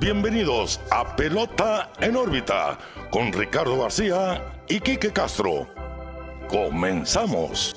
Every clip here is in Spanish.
bienvenidos a Pelota en órbita con Ricardo García y Quique Castro. Comenzamos.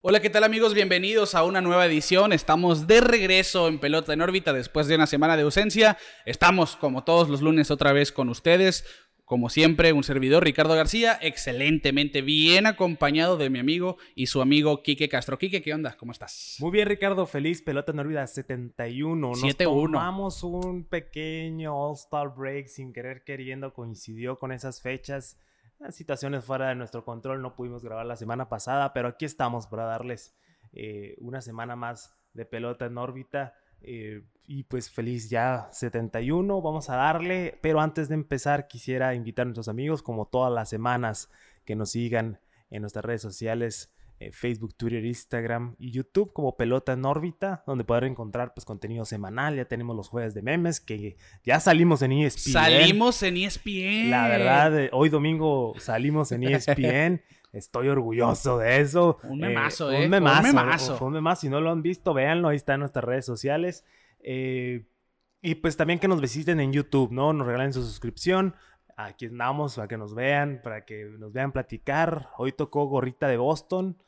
Hola, ¿qué tal amigos? Bienvenidos a una nueva edición. Estamos de regreso en Pelota en órbita después de una semana de ausencia. Estamos como todos los lunes otra vez con ustedes. Como siempre, un servidor, Ricardo García, excelentemente bien acompañado de mi amigo y su amigo Quique Castro. Quique, ¿qué onda? ¿Cómo estás? Muy bien, Ricardo. Feliz pelota en órbita 71. Nos 7-1. tomamos un pequeño All-Star Break sin querer queriendo. Coincidió con esas fechas. Las situaciones fuera de nuestro control. No pudimos grabar la semana pasada, pero aquí estamos para darles eh, una semana más de pelota en órbita. Eh, y pues feliz ya 71, vamos a darle. Pero antes de empezar, quisiera invitar a nuestros amigos, como todas las semanas, que nos sigan en nuestras redes sociales. eh, Facebook, Twitter, Instagram y YouTube como Pelota en órbita, donde podrán encontrar pues contenido semanal. Ya tenemos los jueves de memes que ya salimos en ESPN. Salimos en ESPN. La verdad, eh, hoy domingo salimos en ESPN. Estoy orgulloso de eso. Un memazo, ¿eh? Un memazo. Un memazo. Fue un memazo. Si no lo han visto, véanlo. Ahí está en nuestras redes sociales. Eh, y pues también que nos visiten en YouTube, ¿no? Nos regalen su suscripción. Aquí andamos para que nos vean, para que nos vean platicar. Hoy tocó gorrita de Boston.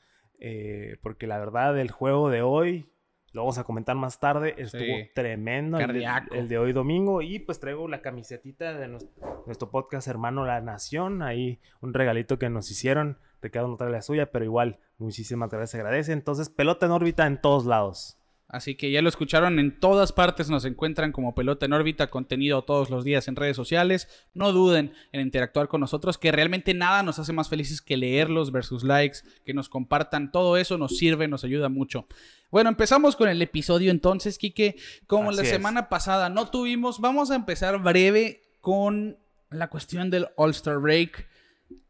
eh, porque la verdad, el juego de hoy, lo vamos a comentar más tarde, estuvo Sí. tremendo. El de, el de hoy domingo. Y pues traigo la camisetita de nues- nuestro, podcast hermano La Nación. Ahí un regalito que nos hicieron. Ricardo no trae la suya, pero igual, muchísimas gracias, agradece. Entonces, pelota en órbita en todos lados. Así que ya lo escucharon, en todas partes nos encuentran como Pelota en órbita, contenido todos los días en redes sociales. No duden en interactuar con nosotros, que realmente nada nos hace más felices que leerlos versus likes, que nos compartan. Todo eso nos sirve, nos ayuda mucho. Bueno, empezamos con el episodio entonces, Quique. Como la es. semana pasada no tuvimos, vamos a empezar breve con la cuestión del All-Star Break.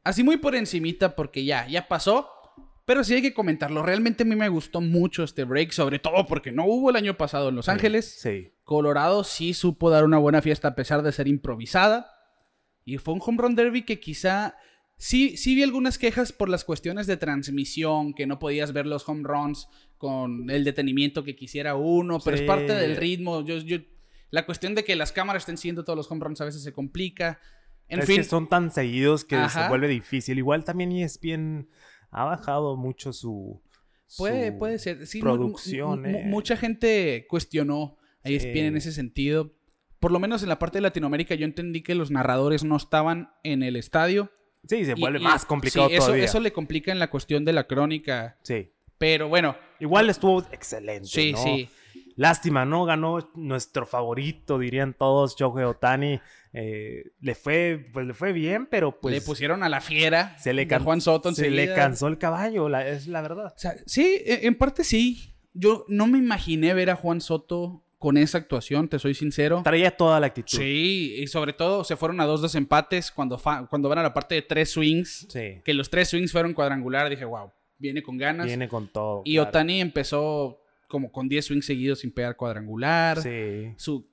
Así muy por encimita, porque ya, ya pasó. Pero sí hay que comentarlo. Realmente a mí me gustó mucho este break, sobre todo porque no hubo el año pasado en Los Ángeles. Sí. Colorado sí supo dar una buena fiesta a pesar de ser improvisada. Y fue un home run derby que quizá sí, sí vi algunas quejas por las cuestiones de transmisión, que no podías ver los home runs con el detenimiento que quisiera uno, pero Sí. es parte del ritmo. Yo, yo, la cuestión de que las cámaras estén siguiendo todos los home runs a veces se complica. En es fin, que son tan seguidos que Ajá. se vuelve difícil. Igual también ESPN ha bajado mucho su. Puede, su puede ser. Sí, producción. eh. mucha gente cuestionó a ESPN en ese sentido. Por lo menos en la parte de Latinoamérica yo entendí que los narradores no estaban en el estadio. Sí, se vuelve y- más complicado sí, eso, todavía. eso le complica en la cuestión de la crónica. Sí. Pero bueno, Igual estuvo excelente. sí, ¿no? sí. Lástima, ¿no? Ganó nuestro favorito, dirían todos, Shohei Otani. Eh, le fue, pues le fue bien, pero pues le pusieron a la fiera se le can- Juan Soto se le cansó el caballo, la- es la verdad. O sea, sí, e- en parte sí. Yo no me imaginé ver a Juan Soto con esa actuación, te soy sincero. Traía toda la actitud. Sí, y sobre todo se fueron a dos desempates cuando, cuando van a la parte de tres swings. Sí. Que los tres swings fueron cuadrangular. Dije, wow, viene con ganas. Viene con todo. y claro. Otani empezó como con 10 swings seguidos sin pegar cuadrangular. Sí. Su,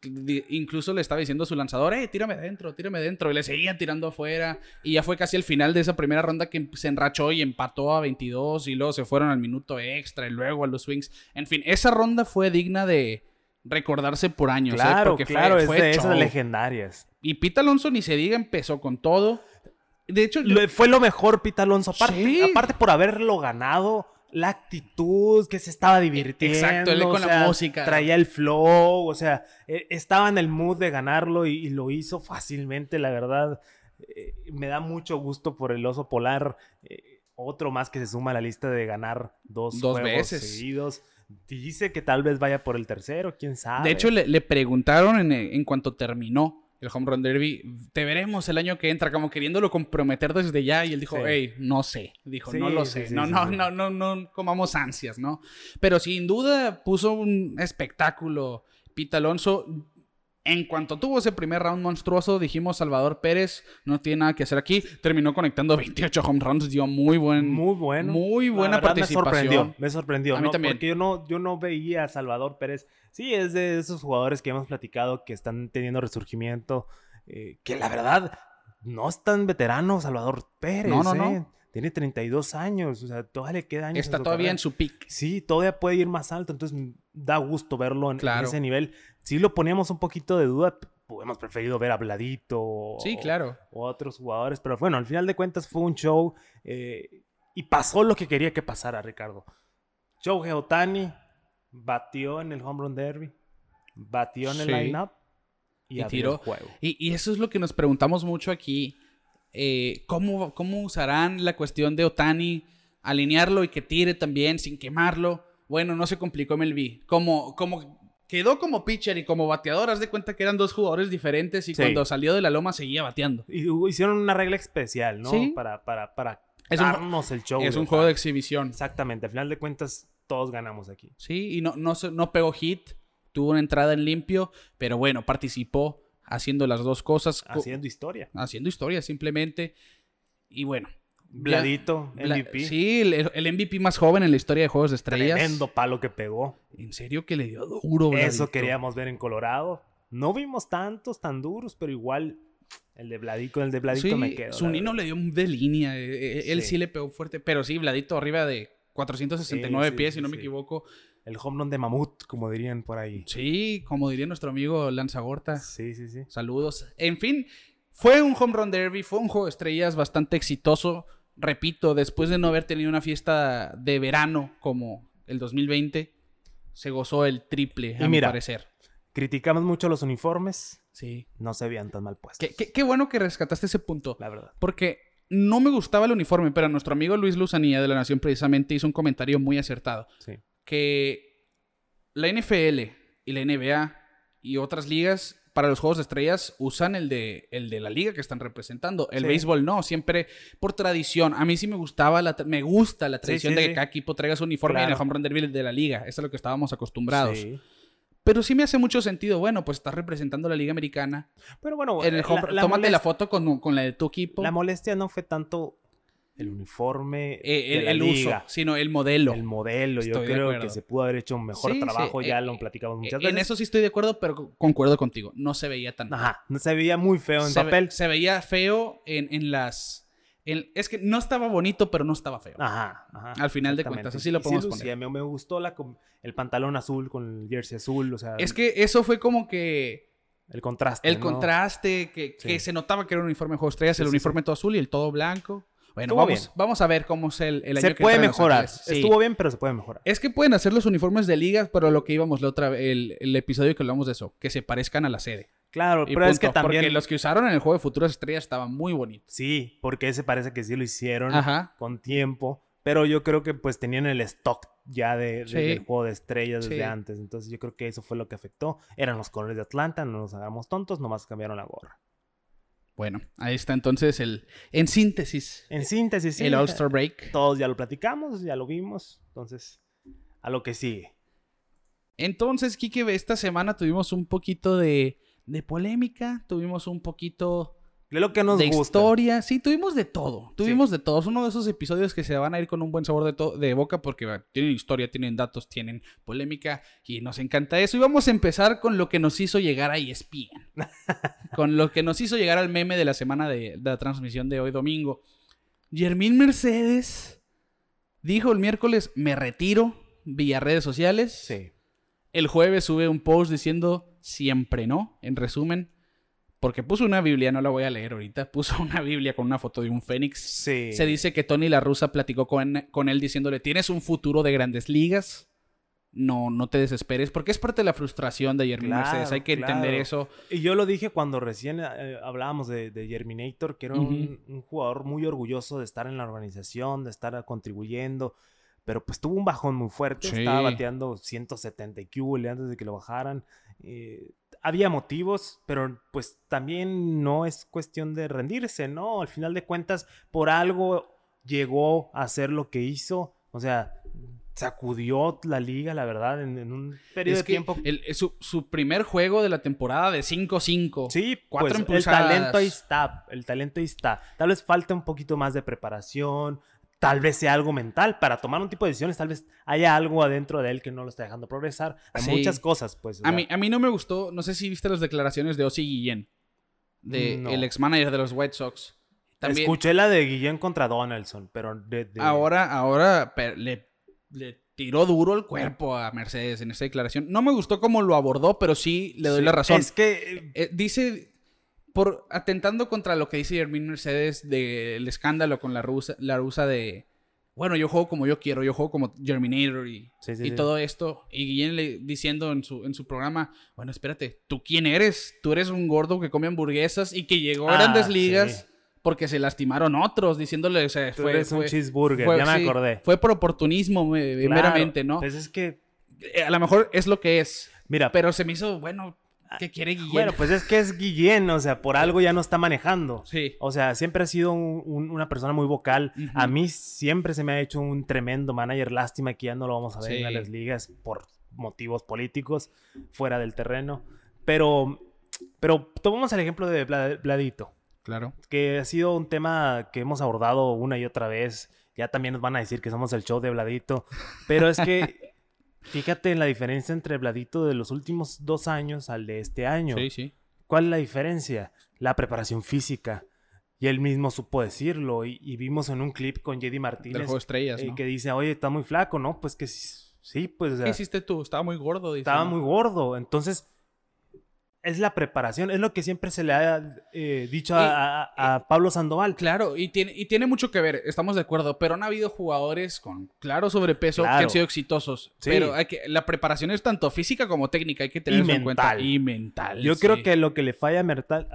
incluso le estaba diciendo a su lanzador, eh, tírame adentro, tírame adentro. Y le seguían tirando afuera. Y ya fue casi el final de esa primera ronda que se enrachó y empató a 22. Y luego se fueron al minuto extra y luego a los swings. En fin, esa ronda fue digna de recordarse por años. ¿eh? Claro, Porque fue- claro, es de esas legendarias. Y Pete Alonso, ni se diga, empezó con todo. De hecho, Lo- fue lo mejor Pita Alonso. Aparte, Sí. aparte por haberlo ganado, la actitud, que se estaba divirtiendo. Exacto, él o con la música. Traía el flow, o sea, eh, estaba en el mood de ganarlo y, y lo hizo fácilmente, la verdad. Eh, me da mucho gusto por el oso polar. eh, otro más que se suma a la lista de ganar dos, Dos juegos veces. seguidos. Dice que tal vez vaya por el tercero, quién sabe. De hecho, le, le preguntaron en, en cuanto terminó el Home Run Derby, te veremos el año que entra, como queriéndolo comprometer desde ya. Y él dijo, Sí. hey, no sé. Dijo, Sí, no lo sé. sí, no, no, no, no, no comamos ansias, ¿no? Pero sin duda puso un espectáculo Pete Alonso. En cuanto tuvo ese primer round monstruoso, dijimos Salvador Pérez no tiene nada que hacer aquí. Terminó conectando 28 home runs, dio muy buen, Muy bueno. muy buena participación. Me sorprendió, me sorprendió. A mí ¿no? también. Porque yo no, yo no veía a Salvador Pérez. Sí, es de esos jugadores que hemos platicado que están teniendo resurgimiento. eh, que la verdad no es tan veterano Salvador Pérez. No, no, ¿eh? no. tiene 32 años, o sea, todavía le queda años. Está todavía carrera. en su pick. Sí, todavía puede ir más alto, entonces da gusto verlo en, en ese nivel. Si lo poníamos un poquito de duda, hubiéramos preferido ver a Bladito o, Sí, claro. o otros jugadores, pero bueno, al final de cuentas fue un show eh, y pasó lo que quería que pasara, Ricardo. Shohei Otani batió en el Home Run Derby, batió en el Sí. lineup y, tiró. el juego. Y, y eso es lo que nos preguntamos mucho aquí. eh, ¿cómo, ¿Cómo usarán la cuestión de Otani? Alinearlo y que tire también sin quemarlo. Bueno, no se complicó MLB. Como, como quedó como pitcher y como bateador, haz de cuenta que eran dos jugadores diferentes y Sí. cuando salió de la loma seguía bateando. Y hicieron una regla especial, ¿no? Sí. Para, para, para Es un- darnos el show. es un juego de exhibición. Exactamente, al final de cuentas todos ganamos aquí. Sí, y no, no, no pegó hit. Tuvo una entrada en limpio, pero bueno, participó haciendo las dos cosas. co- Haciendo historia. haciendo historia simplemente. Y bueno. Bla- MVP. Sí, el, el MVP más joven en la historia de Juegos de Estrellas. Tremendo palo que pegó. En serio que le dio duro, Eso Bladito. queríamos ver en Colorado. No vimos tantos tan duros, pero igual el de Bladito, el de Bladito Sí, me quedo. Zunino le dio de línea. eh, eh, Él sí. Sí. le pegó fuerte. Pero sí, Bladito arriba de 469 Sí, sí, pies, si no me equivoco. El home run de Mamut, como dirían por ahí. Sí, como diría nuestro amigo Lanzagorta. Sí, sí, sí. Saludos. En fin, fue un home run derby, fue un juego de estrellas bastante exitoso. Repito, después de no haber tenido una fiesta de verano como el 2020, se gozó el triple, a Y mi mira. parecer. Criticamos mucho los uniformes. Sí. No se veían tan mal puestos. Qué, qué- qué bueno que rescataste ese punto. La verdad. Porque no me gustaba el uniforme, pero nuestro amigo Luis Luzanilla de La Nación precisamente hizo un comentario muy acertado. Sí. Que la NFL y la NBA y otras ligas para los juegos de estrellas usan el de, el de la liga que están representando. El Sí. béisbol no, siempre por tradición. A mí sí me gustaba, la, me gusta la tradición sí, de que cada equipo traiga su uniforme en el home run derby de la liga. Eso es a lo que estábamos acostumbrados. Pero sí me hace mucho sentido. Bueno, pues estás representando la liga americana. Pero bueno, En el home- la tómate la foto con, con la de tu equipo. La molestia no fue tanto el uniforme, Eh, de el, el uso, sino el modelo. el modelo. Yo Estoy creo que se pudo haber hecho un mejor Sí, trabajo. eh, ya eh, lo platicamos muchas en veces. eso sí estoy de acuerdo, pero co- concuerdo contigo. No se veía tan Ajá, no se veía muy feo en se, ve- papel. se veía feo en, en las... en- es que no estaba bonito, pero no estaba feo. Ajá, ajá. Al final de cuentas, así lo Y sí podemos lucía, poner. Me, me gustó la, el pantalón azul con el jersey azul, o sea, Es que eso fue como que el contraste. el ¿no? contraste, que, que se notaba que era un uniforme de juego estrellas, el uniforme todo azul y el todo blanco. Bueno, vamos, bien. vamos a ver cómo es el, el año Se que puede mejorar. Sí. Estuvo bien, pero se puede mejorar. Es que pueden hacer los uniformes de ligas, pero lo que íbamos la otra el, el episodio que hablamos de eso, que se parezcan a la sede. Claro, Y pero es que también. Porque los que usaron en el juego de Futuras Estrellas estaban muy bonitos. Sí, porque ese parece que sí lo hicieron Ajá. con tiempo. Pero yo creo que pues tenían el stock ya de, de- Sí. del juego de estrellas desde Sí. antes. Entonces yo creo que eso fue lo que afectó. Eran los colores de Atlanta, no nos hagamos tontos, nomás cambiaron la gorra. Bueno, ahí está entonces el, en síntesis, En síntesis, sí, el All-Star Break. todos ya lo platicamos, ya lo vimos. Entonces, a lo que sigue. Entonces, Kike, esta semana tuvimos un poquito de, de polémica, tuvimos un poquito De lo que nos de gusta. historia, sí, tuvimos de todo, tuvimos de todo. Es uno de esos episodios que se van a ir con un buen sabor de, de boca porque tienen historia, tienen datos, tienen polémica y nos encanta eso. Y vamos a empezar con lo que nos hizo llegar a ESPN, con lo que nos hizo llegar al meme de la semana de, de la transmisión de hoy domingo. Yermín Mercedes dijo el miércoles, me retiro vía redes sociales. Sí. El jueves sube un post diciendo siempre no, en resumen. Porque puso una Biblia, no la voy a leer ahorita. Puso una Biblia con una foto de un fénix. Sí. Se dice que Tony La Russa platicó con, con él diciéndole: Tienes un futuro de grandes ligas. No, no te desesperes. Porque es parte de la frustración de Jeremy Claro, Mercedes. Hay que entender claro. eso. Y yo lo dije cuando recién eh, hablábamos de, de Germinator, que era un, un jugador muy orgulloso de estar en la organización, de estar contribuyendo, pero pues tuvo un bajón muy fuerte, Sí. estaba bateando 170 y QL antes de que lo bajaran. eh, había motivos, pero pues también no es cuestión de rendirse, ¿no? Al final de cuentas, por algo llegó a hacer lo que hizo, o sea, sacudió la liga, la verdad, en, en un periodo Es de tiempo el- es su, su primer juego de la temporada de 5-5. Sí, Cuatro pues, el talento ahí está, el talento ahí está. Tal vez falta un poquito más de preparación, tal vez sea algo mental para tomar un tipo de decisiones, tal vez haya algo adentro de él que no lo está dejando progresar. Hay Sí. muchas cosas, pues. A mí, a mí no me gustó, no sé si viste las declaraciones de Ozzy Guillén, de No. el ex manager de los White Sox. También, Escuché la de Guillén contra Donaldson, pero de, de- Ahora, ahora le, le tiró duro el cuerpo a Mercedes en esta declaración. No me gustó cómo lo abordó, pero sí le doy Sí, la razón. Es que Eh, dice, por atentando contra lo que dice Jermín Mercedes del escándalo con la rusa, la rusa de, bueno, yo juego como yo quiero, yo juego como Germinator y, Sí, sí, y sí. todo esto. Y Guillén le, diciendo en su, en su programa, bueno, espérate, ¿tú quién eres? Tú eres un gordo que come hamburguesas y que llegó a Ah, grandes ligas porque se lastimaron otros, diciéndole, o sea, tú fue... eres un cheeseburger, fue- ya me acordé. Fue por oportunismo, me- Claro, meramente, ¿no? Pues es que, Eh, A lo mejor es lo que es, mira, pero se me hizo, bueno, ¿qué quiere Guillén? bueno, pues es que es Guillén, o sea, por algo ya no está manejando. sí. O sea, siempre ha sido un- un- una persona muy vocal. A mí siempre se me ha hecho un tremendo manager. Lástima que ya no lo vamos a ver Sí. en las ligas por motivos políticos fuera del terreno. Pero, pero tomamos el ejemplo de Vladito, Claro. que ha sido un tema que hemos abordado una y otra vez. Ya también nos van a decir que somos el show de Vladito. Pero es que fíjate en la diferencia entre Vladito de los últimos dos años al de este año. Sí, sí. ¿Cuál es la diferencia? La preparación física. Y él mismo supo decirlo. Y, y vimos en un clip con Del Martínez juego de estrellas, eh, ¿no? que dice, oye, está muy flaco, ¿no? Pues que sí, sí, pues o sea, ¿Qué hiciste tú? Estaba muy gordo. dice, estaba ¿no? muy gordo. Entonces, es la preparación. Es lo que siempre se le ha eh, dicho Y- a, a- a Pablo Sandoval. Claro, y tiene, y tiene mucho que ver, estamos de acuerdo, pero han habido jugadores con claro sobrepeso que han sido exitosos. Sí. Pero hay que, la preparación es tanto física como técnica, hay que tenerlo en cuenta. Y mental. Yo sí. creo que lo que le falla a, Mertal-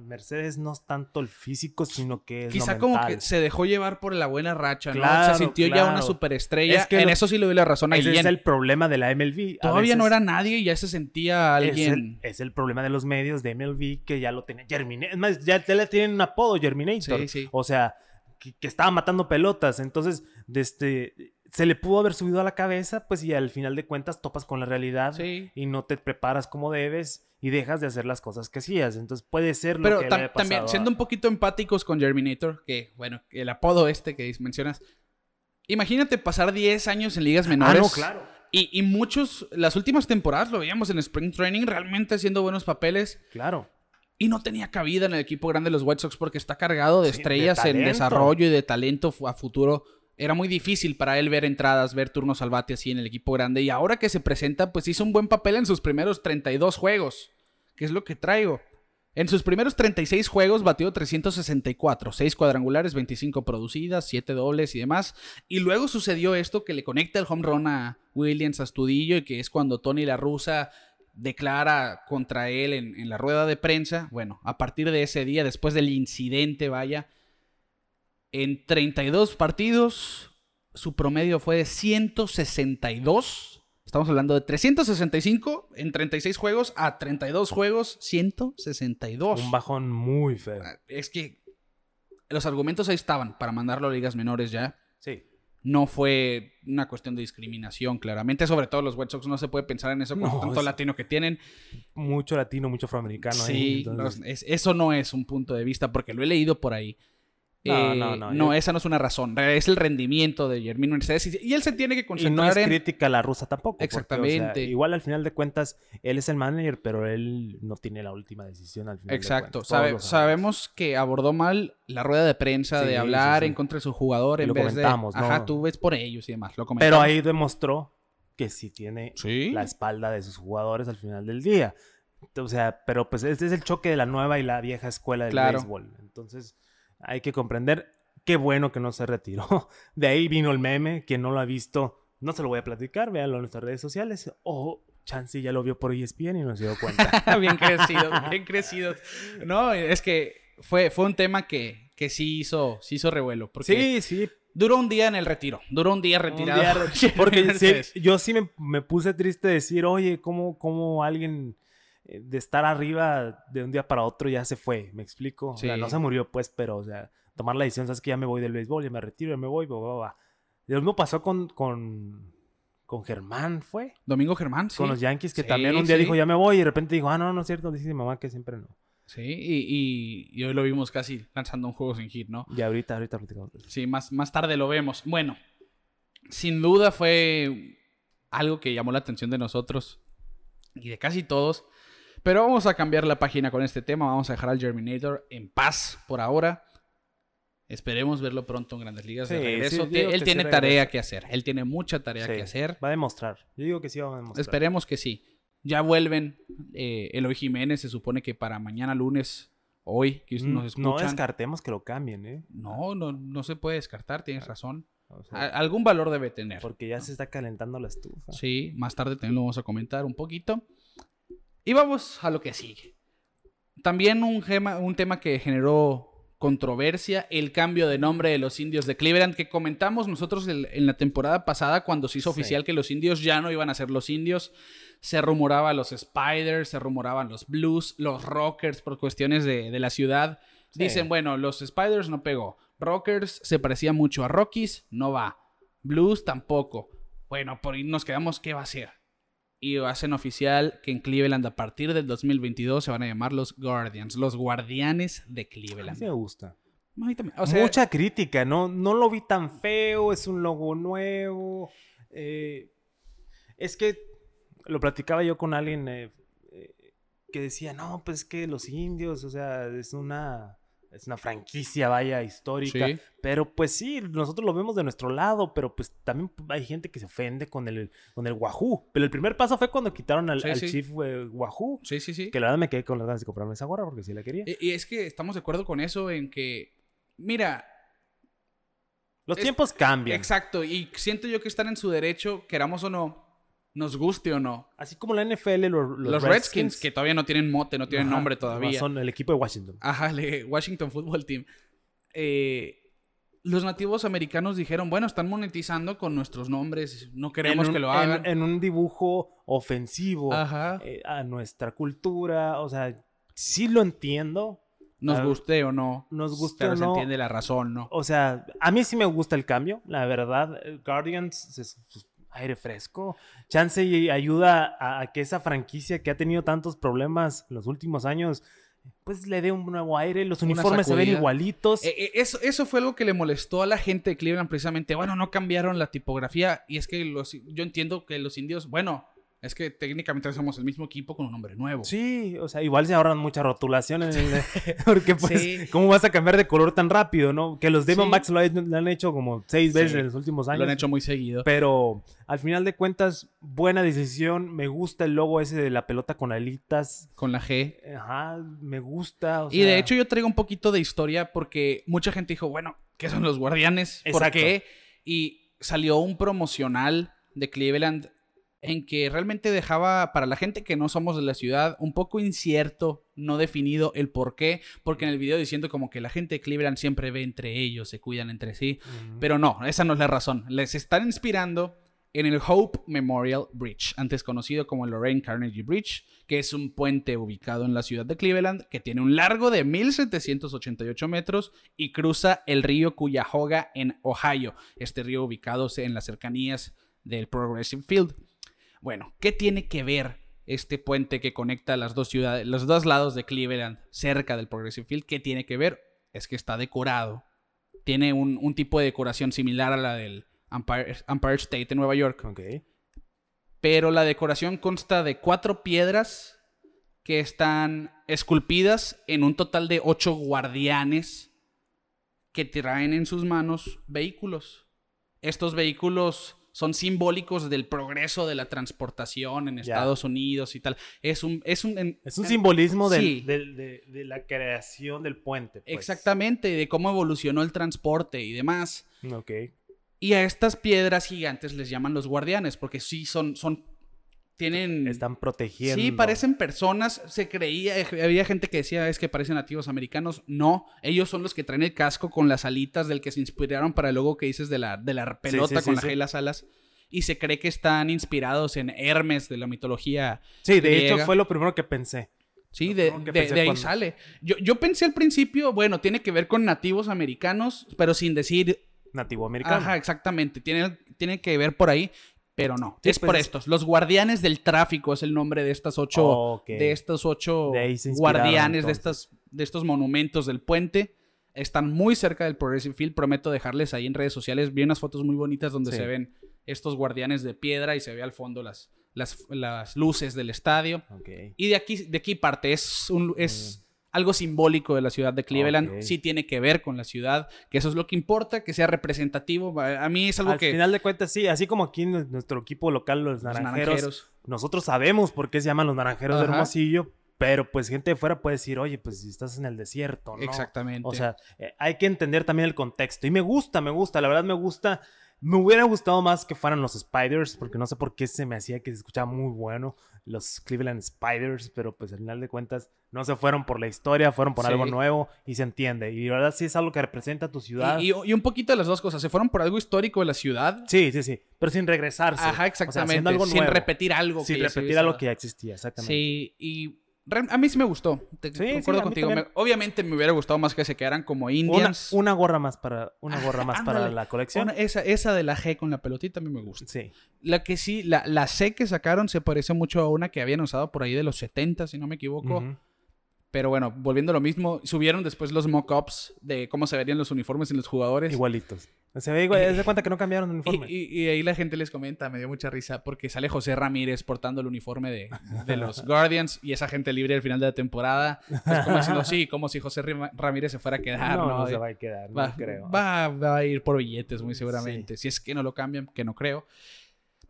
Mercedes no es tanto el físico, sino que es Quizá lo como que se dejó llevar por la buena racha, ¿no? Claro, se sintió ya una superestrella. Es que en lo- eso sí le doy la razón a Ese Guillén. es el problema de la MLB. Todavía no era nadie y ya se sentía Es alguien. el, es el problema de los medios de MLB que ya lo tenía Germinator. Es más, ya, ya le tienen un apodo Germinator. Sí, sí. O sea, que, que estaba matando pelotas. Entonces, de este, se le pudo haber subido a la cabeza, pues y al final de cuentas topas con la realidad Sí. y no te preparas como debes y dejas de hacer las cosas que hacías. Entonces puede ser lo Pero que haya también, siendo un poquito empáticos con Germinator, que, bueno, el apodo este que mencionas. Imagínate pasar 10 años en ligas Ah, menores. no, claro. Y, y muchos, las últimas temporadas lo veíamos en Spring Training, realmente haciendo buenos papeles. Claro. Y no tenía cabida en el equipo grande de los White Sox porque está cargado de Sí, de estrellas en desarrollo y de talento a futuro. Era muy difícil para él ver entradas, ver turnos al bate así en el equipo grande. Y ahora que se presenta, pues hizo un buen papel en sus primeros 32 juegos. Que es lo que traigo. En sus primeros 36 juegos batió 364, 6 cuadrangulares, 25 producidas, 7 dobles y demás. Y luego sucedió esto que le conecta el home run a Williams Astudillo y que es cuando Tony La Russa declara contra él en, en la rueda de prensa. Bueno, a partir de ese día, después del incidente, vaya, en 32 partidos, su promedio fue de 162. Estamos hablando de 365 en 36 juegos a 32 juegos, 162. Un bajón muy feo. Es que los argumentos ahí estaban para mandarlo a ligas menores ya. Sí. No fue una cuestión de discriminación, claramente. Sobre todo los White Sox no se puede pensar en eso con No, tanto es- latino que tienen. Mucho latino, mucho afroamericano. ahí, Sí, entonces- los- es- eso no es un punto de vista porque lo he leído por ahí. No, Eh, no, no, yo- esa no es una razón. Es el rendimiento de Germín Mercedes y, y él se tiene que Y no concentrar es en. crítica a la rusa tampoco. porque, o sea, Exactamente. igual al final de cuentas, él es el manager, pero él no tiene la última decisión al final. de Exacto. Sabe- lo sabemos que abordó mal la rueda de prensa Sí, de hablar sí. en contra de su jugador Y en lo vez comentamos, de. ¿no? Ajá, tú ves por ellos y demás. Lo comentamos. Pero ahí demostró que sí tiene la espalda de sus jugadores al final del día. O sea, pero pues este es el choque de la nueva y la vieja escuela del Claro. béisbol. Entonces, hay que comprender qué bueno que no se retiró. De ahí vino el meme, quien no lo ha visto, no se lo voy a platicar, véanlo en nuestras redes sociales. O Chansey ya lo vio por ESPN y no se dio cuenta. bien crecido, bien crecido. No, es que fue, fue un tema que, que sí hizo, sí hizo revuelo. Porque sí, sí, duró un día en el retiro. Duró un día Un retirado. día re- Porque sí, yo sí me, me puse triste de decir, oye, ¿cómo, cómo alguien de estar arriba de un día para otro ya se fue? ¿Me explico? O sea, no se murió, pues, pero, o sea, tomar la decisión, sabes que ya me voy del béisbol, ya me retiro, ya me voy, bla, bla, bla. Lo mismo pasó con, con, con Germán, ¿fue? Domingo Germán, sí. Con los Yankees, que Sí, también un día sí. dijo, ya me voy, y de repente dijo, ah, no, no es cierto, dice mi mamá que siempre no. Sí, y, y- y hoy lo vimos casi lanzando un juego sin hit, ¿no? Y ahorita, ahorita platicamos. Sí, más, más tarde lo vemos. Bueno, sin duda fue algo que llamó la atención de nosotros y de casi todos. Pero vamos a cambiar la página con este tema. Vamos a dejar al Germinator en paz por ahora. Esperemos verlo pronto en Grandes Ligas de regreso. sí, él tiene sí tarea que hacer. Él tiene mucha tarea que hacer. Va a demostrar. Yo digo que sí va a demostrar. Esperemos que sí. Ya vuelven. Eh, Eloy Jiménez se supone que para mañana lunes, hoy, que Mm, nos No escuchan. descartemos que lo cambien, ¿eh? No, no, no se puede descartar, tienes razón. O sea, A- algún valor debe tener. porque ya se está calentando la estufa. Sí, más tarde también lo vamos a comentar un poquito. Y vamos a lo que sigue. También un, gema- un tema que generó controversia, el cambio de nombre de los indios de Cleveland, que comentamos nosotros en la temporada pasada cuando se hizo Sí. oficial que los indios ya no iban a ser los indios. Se rumoraba los Spiders, se rumoraban los Blues, los Rockers por cuestiones de, de la ciudad. Sí. Dicen, bueno, los Spiders no pegó. Rockers se parecía mucho a Rockies, no va. Blues tampoco. Bueno, por ahí nos quedamos, ¿qué va a ser? Y hacen oficial que en Cleveland a partir del 2022 se van a llamar los Guardians, los guardianes de A mí Cleveland. sí me gusta. A mí también. O sea, Mucha crítica, ¿no? No lo vi tan feo, es un logo nuevo. eh, es que lo platicaba yo con alguien eh, eh, que decía, no, pues es que los indios, o sea, es una, es una franquicia, vaya, histórica. Sí. Pero pues sí, nosotros lo vemos de nuestro lado, pero pues también hay gente que se ofende con el, con el Wahoo. Pero el primer paso fue cuando quitaron al, Sí, al sí. Chief eh, Wahoo. sí, sí, sí. Que la verdad me quedé con las ganas de comprarme esa gorra porque sí la quería. Y, y es que estamos de acuerdo con eso en que, mira, Los es- tiempos cambian. exacto, y siento yo que están en su derecho, queramos o no, nos guste o no. Así como la NFL, los, Los, Redskins, que todavía no tienen mote, no tienen Ajá, nombre todavía. Son el equipo de Washington. Ajá, el Washington Football Team. Eh, los nativos americanos dijeron, bueno, están monetizando con nuestros nombres, no queremos un- que lo hagan. En, un dibujo ofensivo eh, a nuestra cultura. O sea, sí lo entiendo. Nos a- guste o no. nos guste pero o se no. entiende la razón, ¿no? O sea, a mí sí me gusta el cambio, la verdad. Eh, Guardians aire fresco. Chance y ayuda a, a que esa franquicia que ha tenido tantos problemas en los últimos años, pues le dé un nuevo aire. Los uniformes se ven igualitos. Eh, eh, eso, eso fue algo que le molestó a la gente de Cleveland precisamente. Bueno, no cambiaron la tipografía y es que los, yo entiendo que los indios, bueno, es que técnicamente somos el mismo equipo con un nombre nuevo. Sí, o sea, igual se ahorran mucha rotulación en el- porque pues, Sí. ¿cómo vas a cambiar de color tan rápido, no? Que los Diamondbacks Sí. lo, han- lo han hecho como seis veces Sí. en los últimos años. Lo han hecho muy seguido. Pero al final de cuentas, buena decisión. Me gusta el logo ese de la pelota con alitas. Con la G. Ajá, me gusta. o Y de hecho yo traigo un poquito de historia porque mucha gente dijo, bueno, ¿qué son los guardianes? ¿Por Exacto. qué? Y salió un promocional de Cleveland en que realmente dejaba para la gente que no somos de la ciudad un poco incierto, no definido el por qué, porque en el video diciendo como que la gente de Cleveland siempre ve entre ellos, se cuidan entre sí, pero no, esa no es la razón. Les están inspirando en el Hope Memorial Bridge, antes conocido como el Lorraine Carnegie Bridge, que es un puente ubicado en la ciudad de Cleveland, que tiene un largo de 1788 metros y cruza el río Cuyahoga en Ohio, este río ubicado en las cercanías del Progressive Field. Bueno, ¿qué tiene que ver este puente que conecta las dos ciudades, los dos lados de Cleveland, cerca del Progressive Field? ¿Qué tiene que ver? Es que está decorado. Tiene un, un tipo de decoración similar a la del Empire, Empire State de Nueva York. Ok. Pero la decoración consta de cuatro piedras que están esculpidas en un total de ocho guardianes que traen en sus manos vehículos. Estos vehículos son simbólicos del progreso de la transportación en. Estados Unidos y tal. Es un... Es un, en- Es un simbolismo del- Sí. del- de, de la creación del puente. pues. Exactamente, de cómo evolucionó el transporte y demás. Ok. Y a estas piedras gigantes les llaman los guardianes, porque sí son, son, tienen... Están protegiendo. Sí, parecen personas, se creía, había gente que decía es que parecen nativos americanos, no, ellos son los que traen el casco con las alitas del que se inspiraron para el logo que dices de la, de la pelota sí, con sí, la sí. G y las alas, y se cree que están inspirados en Hermes de la mitología Sí, de hecho fue lo primero que pensé. Sí, de, de- ahí cuando- sale. Yo, yo pensé al principio, bueno, tiene que ver con nativos americanos, pero sin decir Nativo americano. Ajá, exactamente. Tiene, tiene que ver por ahí, pero no. Sí, es pues por es- estos. Los guardianes del tráfico es el nombre de estas ocho. De estos ocho De guardianes de, estas, de estos monumentos del puente. Están muy cerca del Progressive Field. Prometo dejarles ahí en redes sociales. Vi unas fotos muy bonitas donde Sí. se ven estos guardianes de piedra y se ve al fondo las, las, las luces del estadio. Y de aquí, de aquí parte. Es, un, es algo simbólico de la ciudad de Cleveland. Sí tiene que ver con la ciudad, que eso es lo que importa, que sea representativo. A mí es algo Al que... final de cuentas, sí, así como aquí en nuestro equipo local, los los naranjeros, nosotros sabemos por qué se llaman los naranjeros de Ajá. Hermosillo, pero pues gente de fuera puede decir, oye, pues si estás en el desierto, ¿no? Exactamente. O sea, eh, hay que entender también el contexto. Y me gusta, me gusta, la verdad me gusta. Me hubiera gustado más que fueran los Spiders, porque no sé por qué se me hacía que se escuchaba muy bueno los Cleveland Spiders, pero pues al final de cuentas no se fueron por la historia, fueron por Sí. algo nuevo y se entiende. Y la verdad sí es algo que representa a tu ciudad. Y, y- y un poquito de las dos cosas. Se fueron por algo histórico de la ciudad. Sí, sí, sí, pero sin regresarse. Ajá, O sea, exactamente. algo sin nuevo. repetir algo. Sin que repetir algo que ya existía, exactamente. Sí, y a mí sí me gustó. Te- Sí, concuerdo contigo. Me- obviamente me hubiera gustado más que se quedaran como Indians. una gorra más para, una Ah, gorra más para la colección. Una- esa, esa de la G con la pelotita a mí me gusta. Sí. La que sí, la, la C que sacaron se parece mucho a una que habían usado por ahí de los 70, si no me equivoco. Pero bueno, volviendo a lo mismo, subieron después los mock-ups de cómo se verían los uniformes en los jugadores. Igualitos. Se ve igual, se cuenta que no cambiaron el uniforme. y- y ahí la gente les comenta, me dio mucha risa, porque sale José Ramírez portando el uniforme de, de los Guardians y esa gente libre al final de la temporada. Es como diciendo, sí, como si José Ramírez se fuera a quedar, no, ¿no? no se va a quedar, va, no creo. va- va a ir por billetes, muy seguramente. Si es que no lo cambian, que no creo.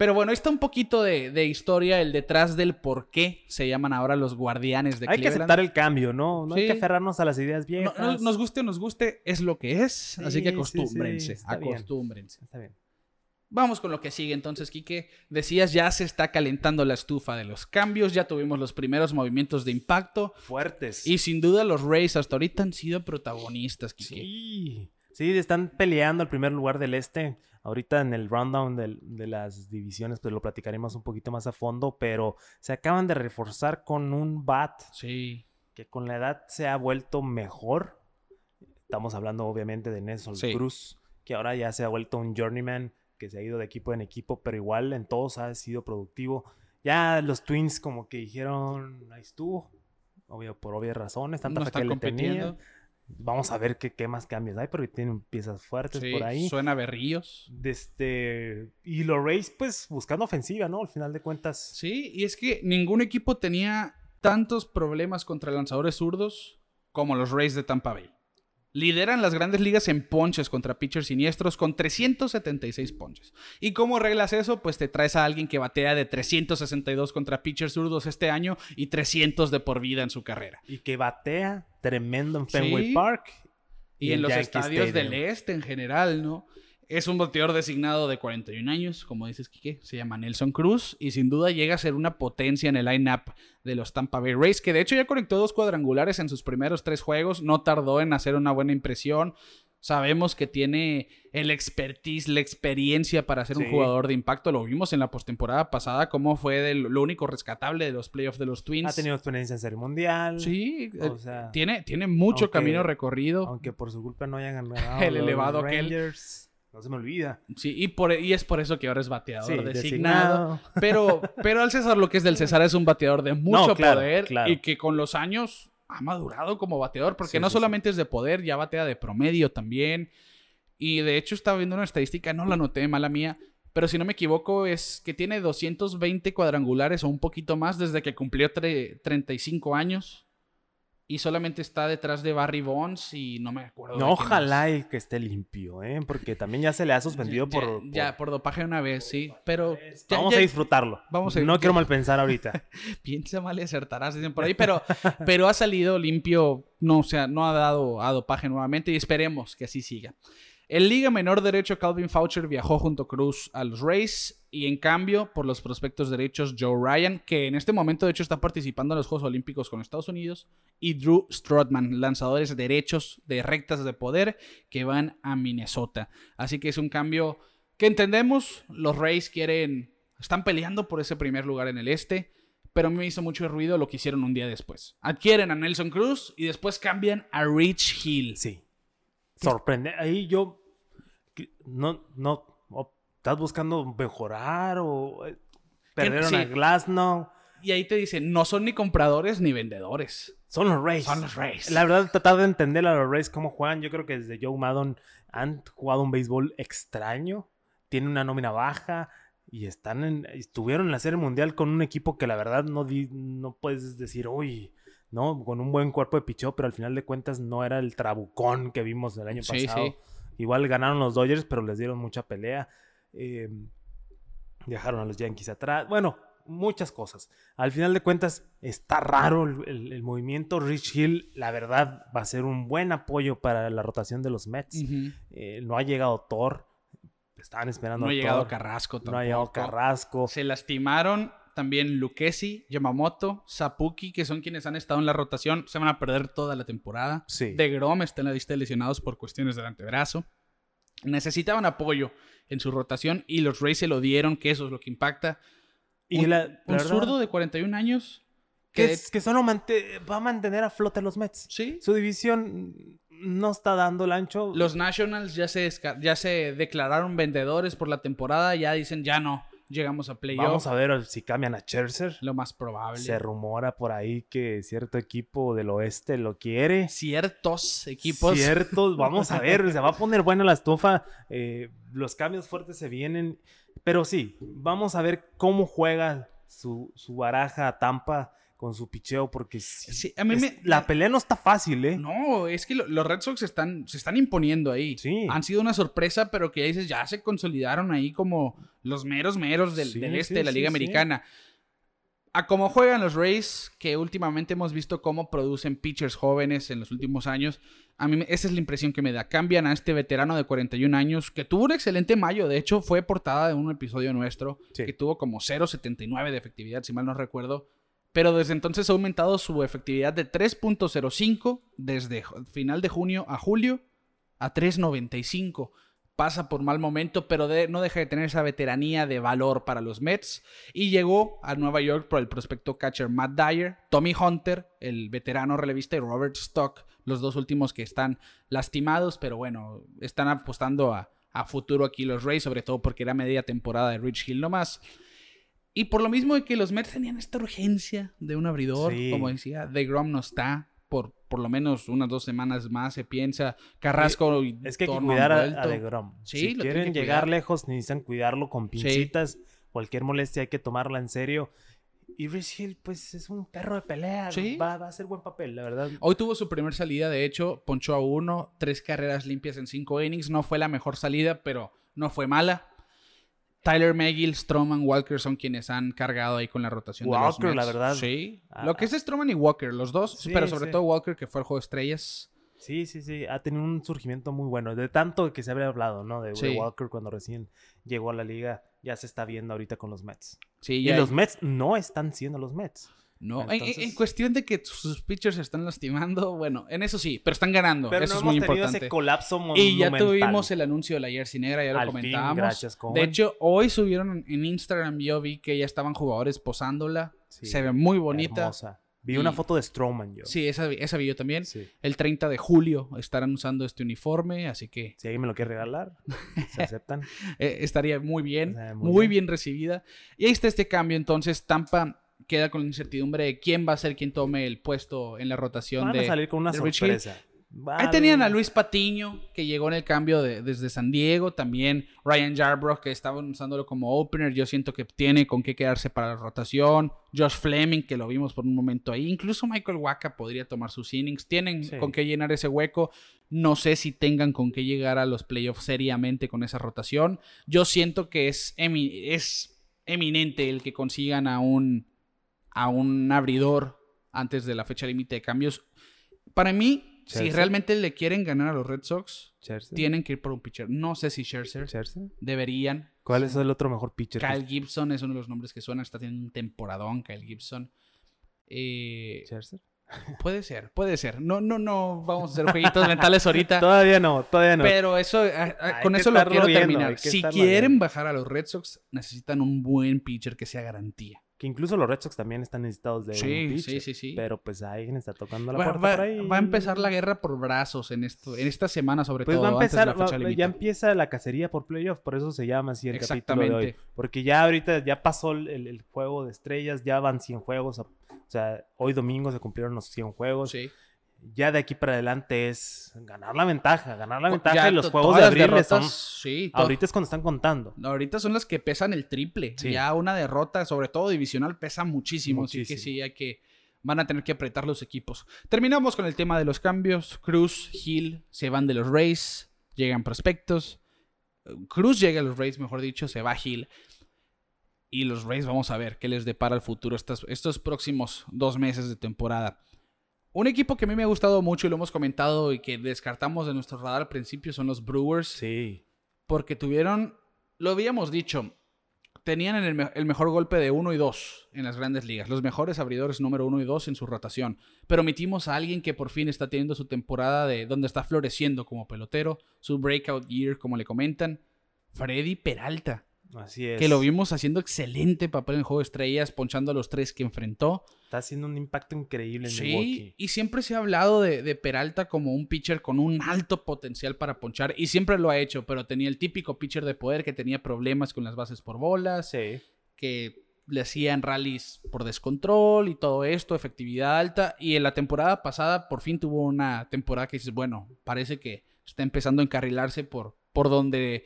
Pero bueno, ahí está un poquito de, de historia, el detrás del por qué se llaman ahora los guardianes de hay que Cleveland. aceptar el cambio, ¿no? No hay que aferrarnos a las ideas viejas. no- nos guste o nos guste, es lo que es. así Sí, que acostúmbrense, sí, está bien. acostúmbrense. Está bien. Vamos con lo que sigue entonces, Quique. Decías, ya se está calentando la estufa de los cambios, ya tuvimos los primeros movimientos de impacto. Fuertes. Y sin duda los Rays hasta ahorita han sido protagonistas, Quique. Sí. Sí, están peleando el primer lugar del este. Ahorita en el rundown del- de, las divisiones, pues lo platicaremos un poquito más a fondo, pero se acaban de reforzar con un bat Sí. que con la edad se ha vuelto mejor. Estamos hablando obviamente de Nelson Sí. Cruz, que ahora ya se ha vuelto un journeyman, que se ha ido de equipo en equipo, pero igual en todos ha sido productivo. Ya los Twins como que dijeron, ahí estuvo, obvio, por obvias razones, tanta No están que le compitiendo. tenían. Vamos a ver qué, qué más cambios hay, pero tienen piezas fuertes Sí, por ahí. Suena berrillos. De este, y los Rays, pues, buscando ofensiva, ¿no? Al final de cuentas. Sí, y es que ningún equipo tenía tantos problemas contra lanzadores zurdos como los Rays de Tampa Bay. Lideran las grandes ligas en ponches contra pitchers siniestros con 376 ponches. ¿Y cómo arreglas eso? Pues te traes a alguien que batea de 362 contra pitchers zurdos este año y 300 de por vida en su carrera. Y que batea tremendo en Fenway Sí. Park. Y, en los Yankee estadios Stadium. del este en general, ¿no? Es un bateador designado de 41 años, como dices, Quique. Se llama Nelson Cruz y sin duda llega a ser una potencia en el line-up de los Tampa Bay Rays, que de hecho ya conectó dos cuadrangulares en sus primeros tres juegos. No tardó en hacer una buena impresión. Sabemos que tiene el expertise, la experiencia para ser un jugador de impacto. Lo vimos en la postemporada pasada, cómo fue de lo único rescatable de los playoffs de los Twins. Ha tenido experiencia en Serie Mundial. Sí, O eh, sea, tiene, tiene mucho aunque- camino recorrido. aunque por su culpa no hayan ganado El elevado aquel. No se me olvida. Sí, y, por, y es por eso que ahora es bateador Sí, designado. designado. Pero, pero al César lo que es del César es un bateador de mucho claro, poder claro. y que con los años ha madurado como bateador, porque Sí, no sí, solamente es de poder, ya batea de promedio también. Y de hecho estaba viendo una estadística, no la noté, mala mía, pero si no me equivoco es que tiene 220 cuadrangulares o un poquito más desde que cumplió tre- 35 años. Y solamente está detrás de Barry Bonds y no me acuerdo. No, ojalá más. y que esté limpio, ¿eh? Porque también ya se le ha suspendido Ya- por, ya, por- ya, por dopaje una vez, sí. Pero ya- Vamos a disfrutarlo. Vamos a- No quiero mal pensar ahorita. piensa mal y acertarás, dicen por ahí, pero, pero ha salido limpio, no, o sea, no ha dado a dopaje nuevamente y esperemos que así siga. En Liga Menor Derecho, Calvin Foucher viajó junto a Cruz a los Rays y en cambio, por los prospectos derechos, Joe Ryan, que en este momento de hecho está participando en los Juegos Olímpicos con Estados Unidos, y Drew Strootman, lanzadores derechos de rectas de poder que van a Minnesota. Así que es un cambio que entendemos, los Rays quieren, están peleando por ese primer lugar en el este, pero a mí me hizo mucho ruido lo que hicieron un día después. Adquieren a Nelson Cruz y después cambian a Rich Hill. Sí. Sorprende. Ahí yo. No, no. ¿Estás buscando mejorar o. eh, Perdieron sí. a Glasnow? Y ahí te dicen, no son ni compradores ni vendedores. Son los Rays. Son los Rays. La verdad, tratar de entender a los Rays cómo juegan. Yo creo que desde Joe Maddon han jugado un béisbol extraño. Tienen una nómina baja. Y están en, estuvieron en la Serie Mundial con un equipo que la verdad no, di- no puedes decir, uy, ¿no? Con un buen cuerpo de picheo, pero al final de cuentas no era el trabucón que vimos el año Sí, pasado. sí. Igual ganaron los Dodgers, pero les dieron mucha pelea. Eh, dejaron a los Yankees atrás. Bueno, muchas cosas. Al final de cuentas, está raro el, el- el movimiento. Rich Hill, la verdad, va a ser un buen apoyo para la rotación de los Mets. Eh, no ha llegado Thor. Estaban esperando No ha llegado. Carrasco tampoco. No ha llegado Carrasco. Se lastimaron también Lucchesi, Yamamoto, Sapuki, que son quienes han estado en la rotación. Se van a perder toda la temporada. Sí. De Grom está en la lista de lesionados por cuestiones del antebrazo. Necesitaban apoyo en su rotación y los Rays se lo dieron, que eso es lo que impacta. Y un la- la un zurdo de 41 años que, que... es- que solo va a mantener a flote a los Mets. Sí, Su división no está dando el ancho. Los Nationals ya se, ya se declararon vendedores por la temporada, ya dicen ya no, llegamos a playoff. Vamos a ver si cambian a Scherzer. Lo más probable. Se rumora por ahí que cierto equipo del oeste lo quiere. Ciertos equipos. Ciertos, vamos a ver, se va a poner buena la estufa. eh, los cambios fuertes se vienen. Pero sí, vamos a ver cómo juega su, su baraja Tampa con su picheo, porque sí, Sí, a mí es- me- la pelea no está fácil, ¿eh? No, es que lo- los Red Sox están, se están imponiendo ahí. Sí. Han sido una sorpresa, pero que ya dices, ya se consolidaron ahí como los meros meros del, este de la Liga. Americana. A cómo juegan los Rays, que últimamente hemos visto cómo producen pitchers jóvenes en los últimos años, a mí me- esa es la impresión que me da. Cambian a este veterano de 41 años, que tuvo un excelente mayo, de hecho fue portada de un episodio nuestro, Sí. que tuvo como 0.79 de efectividad, si mal no recuerdo. Pero desde entonces ha aumentado su efectividad de 3.05 desde final de junio a julio a 3.95. Pasa por mal momento, pero no deja de tener esa veteranía de valor para los Mets. Y llegó a Nueva York por el prospecto catcher Matt Dyer, Tommy Hunter, el veterano relevista, y Robert Stock, los dos últimos que están lastimados, pero bueno, están apostando a, futuro aquí los Rays, sobre todo porque era media temporada de Rich Hill nomás. Y por lo mismo de que los Mets tenían esta urgencia de un abridor, Sí. como decía, DeGrom no está por por lo menos unas dos semanas más, se piensa. Carrasco y Es que hay que cuidar a, a DeGrom. Sí, si lo quieren que llegar lejos, necesitan cuidarlo con pincitas. Cualquier molestia hay que tomarla en serio. Y Rich Hill, pues es un perro de pelea. Sí. Va, va a hacer buen papel, la verdad. Hoy tuvo su primer salida, de hecho, ponchó a uno, tres carreras limpias en cinco innings. No fue la mejor salida, pero no fue mala. Tyler Megill, Stroman, Walker son quienes han cargado ahí con la rotación de los Walker, la Mets. verdad. Sí. Ah, Lo que es Stroman y Walker, los dos, Sí, pero sobre sí. todo Walker, que fue el juego de estrellas. Sí, sí, sí. Ha tenido un surgimiento muy bueno. De tanto que se había hablado, ¿no? De, Sí. Walker cuando recién llegó a la liga. Ya se está viendo ahorita con los Mets. Sí, Y ya- los Mets no están siendo los Mets. No, en- en, Entonces- en cuestión de que sus pitchers se están lastimando, bueno, en eso sí, pero están ganando. Pero eso no es hemos muy importante. ese colapso Y ya tuvimos el anuncio de la jersey negra, ya lo Al fin, comentábamos. gracias, Cohen. de hecho, hoy subieron en Instagram, yo vi que ya estaban jugadores posándola. Sí, Se ve muy bonita. hermosa. Vi Y- una foto de Strowman yo. Sí, esa, esa vi yo también. Sí. El 30 de julio estarán usando este uniforme, así que Si alguien me lo quiere regalar, se aceptan. eh, estaría muy bien, muy, muy bien. bien. recibida. Y ahí está este cambio, entonces Tampa queda con la incertidumbre de quién va a ser quien tome el puesto en la rotación Van de... a salir con una sorpresa. Ahí tenían a Luis Patiño, que llegó en el cambio de- desde San Diego. También Ryan Yarbrough, que estaban usándolo como opener. Yo siento que tiene con qué quedarse para la rotación. Josh Fleming, que lo vimos por un momento ahí. Incluso Michael Waka podría tomar sus innings. Tienen Sí. con qué llenar ese hueco. No sé si tengan con qué llegar a los playoffs seriamente con esa rotación. Yo siento que es, emi- es eminente el que consigan a un, a un abridor antes de la fecha límite de cambios. Para mí, si realmente le quieren ganar a los Red Sox, Scherzer. tienen que ir por un pitcher. No sé si Scherzer Scherzer. deberían. ¿Cuál es el otro mejor pitcher? Kyle Gibson es uno de los nombres que suenan. Está teniendo un temporadón, Kyle Gibson. Eh, Scherzer? puede ser, puede ser. No, no, no. Vamos a hacer jueguitos mentales ahorita. Todavía no, todavía no. Pero eso, a- a- Hay con eso lo quiero viendo, terminar. Si quieren viendo. bajar a los Red Sox, necesitan un buen pitcher que sea garantía. Que incluso los Red Sox también están necesitados de Sí, un sí, pitcher. sí, sí. Pero pues alguien está tocando la Va, puerta va- por ahí. va a empezar la guerra por brazos en esto, en esta semana, sobre Pues todo. va a antes de empezar, la fecha va- límite. ya empieza la cacería por playoff, por eso se llama así el capítulo de hoy. Porque ya ahorita ya pasó el, el- el juego de estrellas, ya van 100 juegos. O sea, hoy domingo se cumplieron los 100 juegos. Sí. Ya de aquí para adelante es ganar la ventaja, ganar la ventaja y los juegos de abril son... sí, Ahorita es cuando están contando. ahorita son las que pesan el triple. Sí. Ya una derrota, sobre todo divisional, pesa muchísimo. Así que Muchísimo. sí, hay que, van a tener que apretar los equipos. Terminamos con el tema de los cambios. Cruz, Hill se van de los Rays, llegan prospectos. Cruz llega a los Rays, mejor dicho, se va Hill. Y los Rays vamos a ver qué les depara el futuro estos, estos próximos dos meses de temporada. Un equipo que a mí me ha gustado mucho y lo hemos comentado y que descartamos de nuestro radar al principio son los Brewers. Sí. Porque tuvieron, lo habíamos dicho, tenían el, el, mejor golpe de 1 y 2 en las grandes ligas, los mejores abridores número 1 y 2 en su rotación. Pero omitimos a alguien que por fin está teniendo su temporada de donde está floreciendo como pelotero, su breakout year, como le comentan, Freddy Peralta. Así es. Que lo vimos haciendo excelente papel en el juego de estrellas, ponchando a los tres que enfrentó. Está haciendo un impacto increíble en sí, Milwaukee. y siempre se ha hablado de, de, Peralta como un pitcher con un alto potencial para ponchar, y siempre lo ha hecho, pero tenía el típico pitcher de poder que tenía problemas con las bases por bolas, Sí. que le hacían rallies por descontrol y todo esto, efectividad alta, y en la temporada pasada por fin tuvo una temporada que dices, bueno, parece que está empezando a encarrilarse por, por donde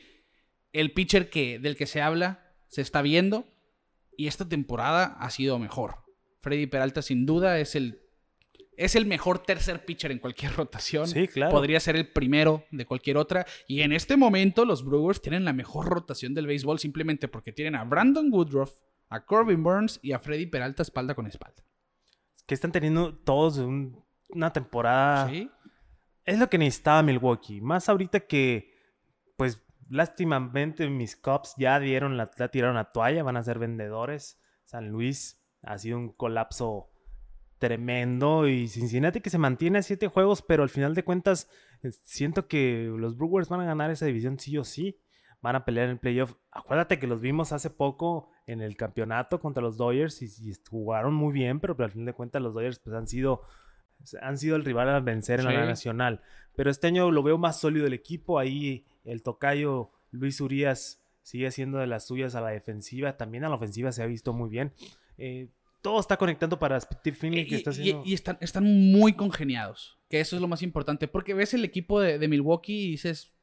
el pitcher que, del que se habla se está viendo, y esta temporada ha sido mejor. Freddy Peralta sin duda es el, es el mejor tercer pitcher en cualquier rotación. Sí, claro. Podría ser el primero de cualquier otra. Y en este momento los Brewers tienen la mejor rotación del béisbol simplemente porque tienen a Brandon Woodruff, a Corbin Burns y a Freddy Peralta espalda con espalda. Que están teniendo todos un- una temporada... ¿Sí? Es lo que necesitaba Milwaukee. Más ahorita que, pues, lástimamente mis Cubs ya dieron la, tiraron la toalla, van a ser vendedores. San Luis ha sido un colapso tremendo y Cincinnati que se mantiene a siete juegos, pero al final de cuentas eh, siento que los Brewers van a ganar esa división sí o sí. Van a pelear en el playoff. Acuérdate que los vimos hace poco en el campeonato contra los Dodgers y, y jugaron muy bien, pero, pero al final de cuentas los Dodgers pues han sido han sido el rival a vencer en Sí. la nacional. Pero este año lo veo más sólido el equipo. Ahí el tocayo Luis Urias sigue haciendo de las suyas a la defensiva. También a la ofensiva se ha visto muy bien. Eh, todo está conectando para Steve Finley que y están, están muy congeniados, que eso es lo más importante, porque ves el equipo de, de Milwaukee y dices,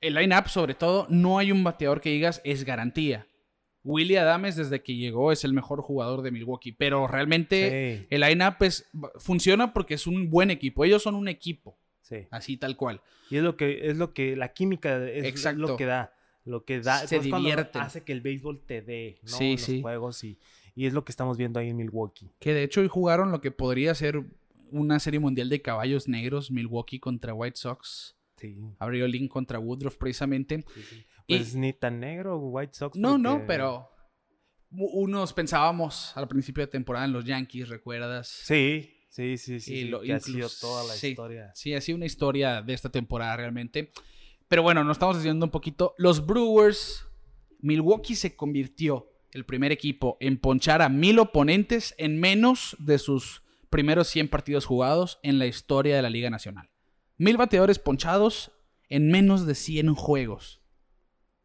el line-up sobre todo, no hay un bateador que digas es garantía. Willie Adames desde que llegó es el mejor jugador de Milwaukee, pero realmente Sí, el line-up es- funciona porque es un buen equipo, ellos son un equipo, sí. así tal cual. Y es lo que es lo que la química es, Exacto. lo que da, lo que da, Se es cuando divierten. hace que el béisbol te dé, ¿no? Sí, los sí. juegos y, y es lo que estamos viendo ahí en Milwaukee. Que de hecho hoy jugaron lo que podría ser una serie mundial de caballos negros, Milwaukee contra White Sox, Sí. abrió Link contra Woodruff precisamente. sí, sí. Y- Pues ni tan negro White Sox. No, no, porque- pero u- unos pensábamos al principio de temporada en los Yankees, ¿recuerdas? Sí, sí, sí, sí. Y lo- que ha sido toda la sí. historia. Sí, ha sido una historia de esta temporada realmente. Pero bueno, nos estamos diciendo un poquito. Los Brewers, Milwaukee se convirtió el primer equipo en ponchar a mil oponentes en menos de sus primeros 100 partidos jugados en la historia de la Liga Nacional. Mil bateadores ponchados en menos de 100 juegos.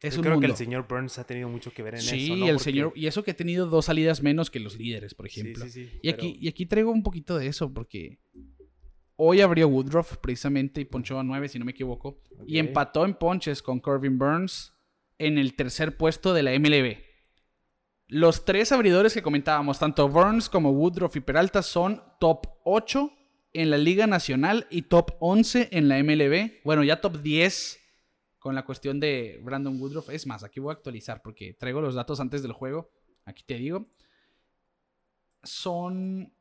Es Yo creo que el señor Burns ha tenido mucho que ver en Sí, eso. ¿no? el Porque- señor. Y eso que ha tenido dos salidas menos que los líderes, por Sí, ejemplo. sí, sí, y, aquí, y aquí traigo un poquito de eso, porque hoy abrió Woodruff precisamente y ponchó a nueve, si no me equivoco. Y empató en ponches con Corbin Burns en el tercer puesto de la MLB. Los tres abridores que comentábamos, tanto Burns como Woodruff y Peralta, son top 8 en la Liga Nacional y top 11 en la MLB. Bueno, ya top 10 con la cuestión de Brandon Woodruff. Es más, aquí voy a actualizar porque traigo los datos antes del juego. Aquí te digo. Son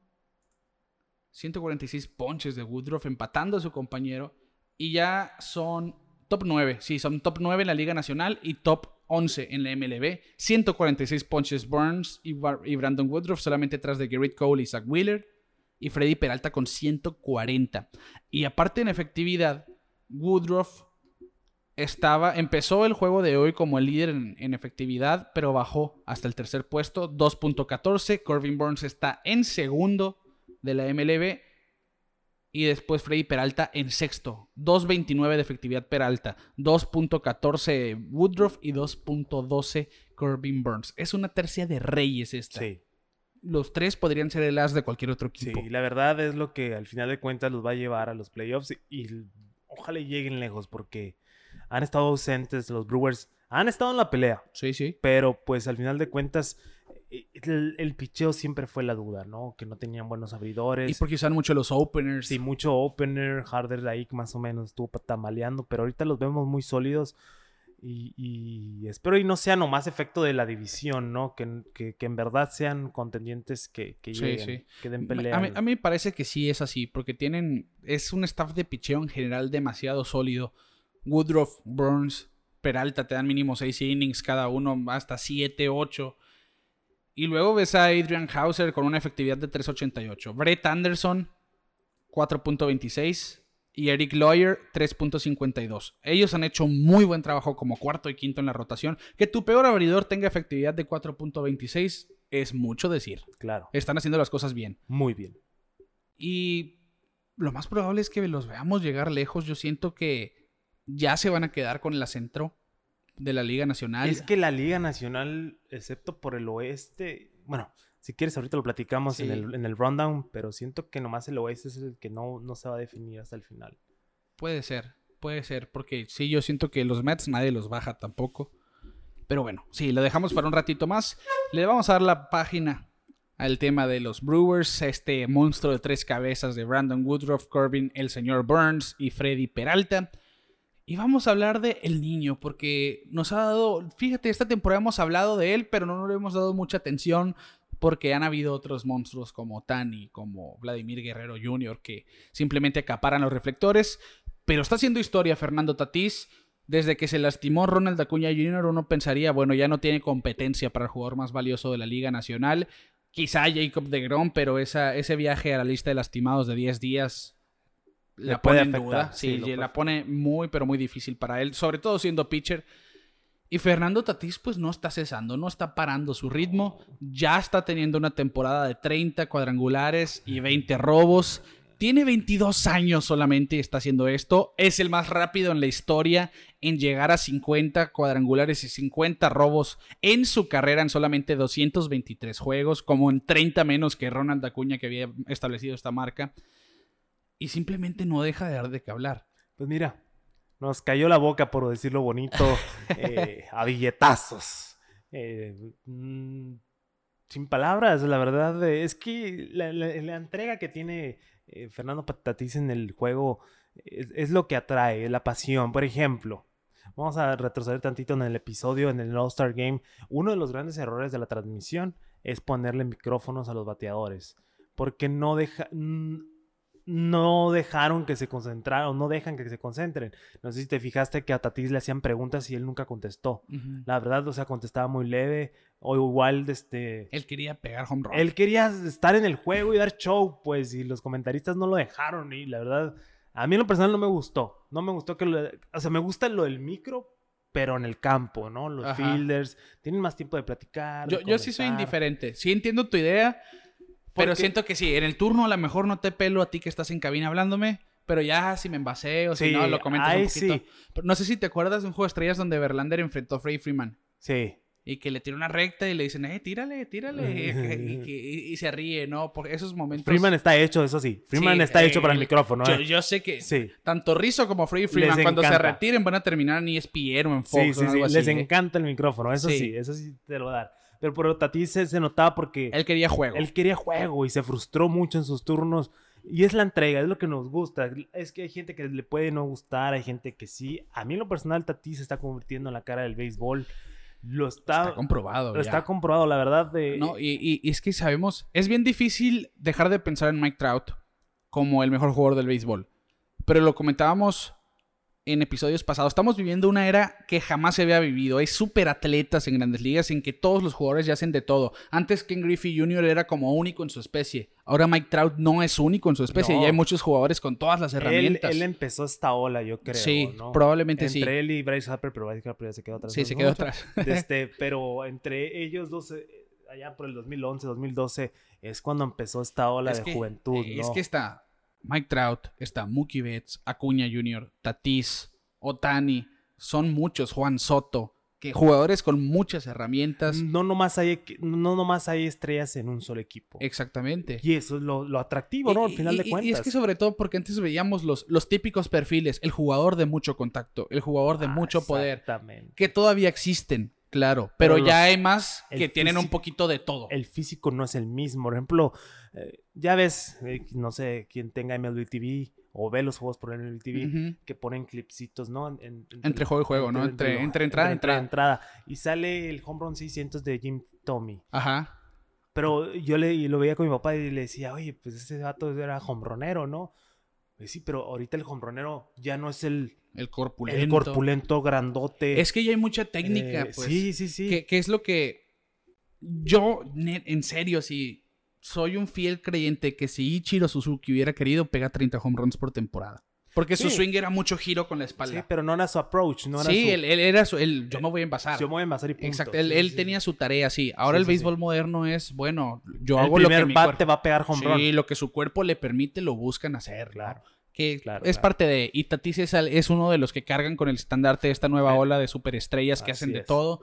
146 ponches de Woodruff empatando a su compañero. Y ya son top 9. Sí, son top 9 en la Liga Nacional y top 11 en la MLB. 146 ponches Burns y, Brandon Woodruff solamente atrás de Garrett Cole y Zach Wheeler. Y Freddy Peralta con 140. Y aparte en efectividad, Woodruff estaba, empezó el juego de hoy como el líder en, en efectividad, pero bajó hasta el tercer puesto, 2.14. Corbin Burns está en segundo de la MLB. Y después Freddy Peralta en sexto. 2.29 de efectividad Peralta. 2.14 Woodruff y 2.12 Corbin Burns. Es una tercia de reyes esta. Sí, Los tres podrían ser el as de cualquier otro sí. equipo. La verdad es lo que al final de cuentas los va a llevar a los playoffs y, y ojalá lleguen lejos porque han estado ausentes los Brewers. Han estado en la pelea, Sí, sí. pero pues al final de cuentas el, el picheo siempre fue la duda, ¿no? Que no tenían buenos abridores. Y porque usan mucho los openers. Sí, mucho opener, Harder ahí más o menos estuvo tamaleando, pero ahorita los vemos muy sólidos. Y, y espero y no sea nomás efecto de la división, ¿no? Que, que, que en verdad sean contendientes que, que Sí, lleguen, sí. que den pelea. A mí, a mí me parece que sí es así, porque tienen. Es un staff de picheo en general demasiado sólido. Woodruff, Burns, Peralta te dan mínimo 6 innings cada uno, hasta 7, 8. Y luego ves a Adrian Hauser con una efectividad de 3.88. Brett Anderson, 4.26. Y Eric Lawyer, 3.52. Ellos han hecho muy buen trabajo como cuarto y quinto en la rotación. Que tu peor abridor tenga efectividad de 4.26 es mucho decir. Claro, Están haciendo las cosas bien. muy bien. Y lo más probable es que los veamos llegar lejos. Yo siento que ya se van a quedar con el centro de la Liga Nacional. Es que la Liga Nacional, excepto por el oeste, bueno, si quieres ahorita lo platicamos Sí. en, el, en el rundown, pero siento que nomás el oeste es el que no, no se va a definir hasta el final. Puede ser, puede ser, porque sí, yo siento que los Mets nadie los baja tampoco. Pero bueno, sí, lo dejamos para un ratito más. Le vamos a dar la página al tema de los Brewers, este monstruo de tres cabezas de Brandon Woodruff, Corbin, el señor Burns y Freddy Peralta. Y vamos a hablar de El Niño, porque nos ha dado, fíjate, esta temporada hemos hablado de él, pero no le hemos dado mucha atención porque han habido otros monstruos como Tani, como Vladimir Guerrero Jr., que simplemente acaparan los reflectores. Pero está haciendo historia Fernando Tatís. Desde que se lastimó Ronald Acuña Jr., uno pensaría, bueno, ya no tiene competencia para el jugador más valioso de la Liga Nacional. Quizá Jacob de Grom, pero ese viaje a la lista de lastimados de 10 días la pone en duda. sí, la pone muy, pero muy difícil para él, sobre todo siendo pitcher. Y Fernando Tatís, pues no está cesando, no está parando su ritmo. Ya está teniendo una temporada de 30 cuadrangulares y 20 robos. Tiene 22 años solamente y está haciendo esto. Es el más rápido en la historia en llegar a 50 cuadrangulares y 50 robos en su carrera en solamente 223 juegos, como en 30 menos que Ronald Acuña que había establecido esta marca. Y simplemente no deja de dar de qué hablar. Pues mira, nos cayó la boca por decirlo bonito, eh, a billetazos. Eh, mm, sin palabras, la verdad, eh, es que la, la- la entrega que tiene Fernando Tatís en el juego es, es lo que atrae, la pasión. Por ejemplo, vamos a retroceder tantito en el episodio, en el All-Star Game. Uno de los grandes errores de la transmisión es ponerle micrófonos a los bateadores. Porque no deja. mm, No dejaron que se concentraran, no dejan que se concentren. No sé si te fijaste que a Tatís le hacían preguntas y él nunca contestó. La verdad, o sea, contestaba muy leve. O igual, este. Él quería pegar home run. Él quería estar en el juego y dar show, pues, y los comentaristas no lo dejaron. Y la verdad, a mí en lo personal no me gustó. No me gustó que lo. O sea, me gusta lo del micro, pero en el campo, ¿no? Los Ajá. fielders tienen más tiempo de platicar. de yo, yo sí soy indiferente. Sí entiendo tu idea, pero Porque- siento que sí. En el turno a lo mejor no te pelo a ti que estás en cabina hablándome. Pero ya si me envaseo, si Sí, no, lo comentas un poquito. sí. Pero no sé si te acuerdas de un juego de estrellas donde Verlander enfrentó a Freddie Freeman. Sí. Y que le tira una recta y le dicen, eh, tírale, tírale. y, que- y- y se ríe, ¿no? Por esos momentos. Freeman está hecho, eso sí. Freeman Sí, está hecho para el eh, micrófono, Yo, ¿eh? yo sé que Sí. tanto Rizzo como Freddie Freeman, Les cuando se retiren, van a terminar en ESPN o en Fox Sí, o sí, algo sí. así, Les ¿eh? encanta el micrófono, eso sí. Sí. eso sí te lo voy a dar. Pero por Tatís se, se notaba porque Él quería juego. él quería juego y se frustró mucho en sus turnos. Y es la entrega, es lo que nos gusta. Es que hay gente que le puede no gustar, hay gente que sí. A mí en lo personal, Tatís se está convirtiendo en la cara del béisbol. Lo está, Está comprobado. lo ya. está comprobado, la verdad. De, No, y, y- y es que sabemos, es bien difícil dejar de pensar en Mike Trout como el mejor jugador del béisbol. Pero lo comentábamos en episodios pasados. Estamos viviendo una era que jamás se había vivido. Hay super atletas en grandes ligas en que todos los jugadores ya hacen de todo. Antes Ken Griffey Jr. era como único en su especie. Ahora Mike Trout no es único en su especie. No. Y hay muchos jugadores con todas las él, herramientas. él empezó esta ola, yo creo. sí, ¿no? probablemente Entre sí. él y Bryce Harper, pero Bryce Harper ya se quedó atrás. Sí, se quedó atrás. Este, pero entre ellos dos, eh, allá por el 2011, 2012, es cuando empezó esta ola Es de que- juventud, ¿no? Es que está Mike Trout, está Mookie Betts, Acuña Jr., Tatis, Otani, son muchos, Juan Soto, que jugadores con muchas herramientas. no nomás hay, no nomás hay estrellas en un solo equipo. Exactamente. Y eso es lo, lo atractivo, ¿no? Al final y- de cuentas. Y es que sobre todo porque antes veíamos los, los típicos perfiles, el jugador de mucho contacto, el jugador de Ah, mucho poder, que todavía existen, Claro, pero, Pero ya los- hay más que tienen un poquito de todo. El físico no es el mismo. Por ejemplo, eh, ya ves, eh, no sé, quien tenga MLB TV o ve los juegos por MLB TV, que ponen clipsitos, ¿no? En- en- Entre juego y juego, ¿no? Entre- entre entrada y entrada. Y sale el home run 600 de Jim Tommy. Ajá. Pero yo le, lo veía con mi papá y le decía, oye, pues ese vato era hombronero, ¿no? Sí, pero ahorita el hombronero ya no es el, El corpulento. el corpulento grandote. Es que ya hay mucha técnica, Eh, pues. Sí, sí, sí. Que, que es lo que yo, en serio, sí, soy un fiel creyente que si Ichiro Suzuki hubiera querido, pega 30 home runs por temporada. Porque su Sí. swing era mucho giro con la Sí, espalda. pero no era su approach, no era Sí, su... él, él era su... él- yo me voy a envasar. Yo me voy a envasar y punto. Exacto, él, Sí, él sí, tenía sí. su tarea, sí. Ahora Sí, el sí, béisbol sí. moderno es, bueno, yo el hago lo que primer mi bat te va a pegar home run. Sí, lo que su cuerpo le permite lo buscan hacer. Claro. Que Claro, es claro. parte de... Y Tatis es, uno de los que cargan con el estandarte de esta nueva Sí. ola de superestrellas que Así hacen de es. todo.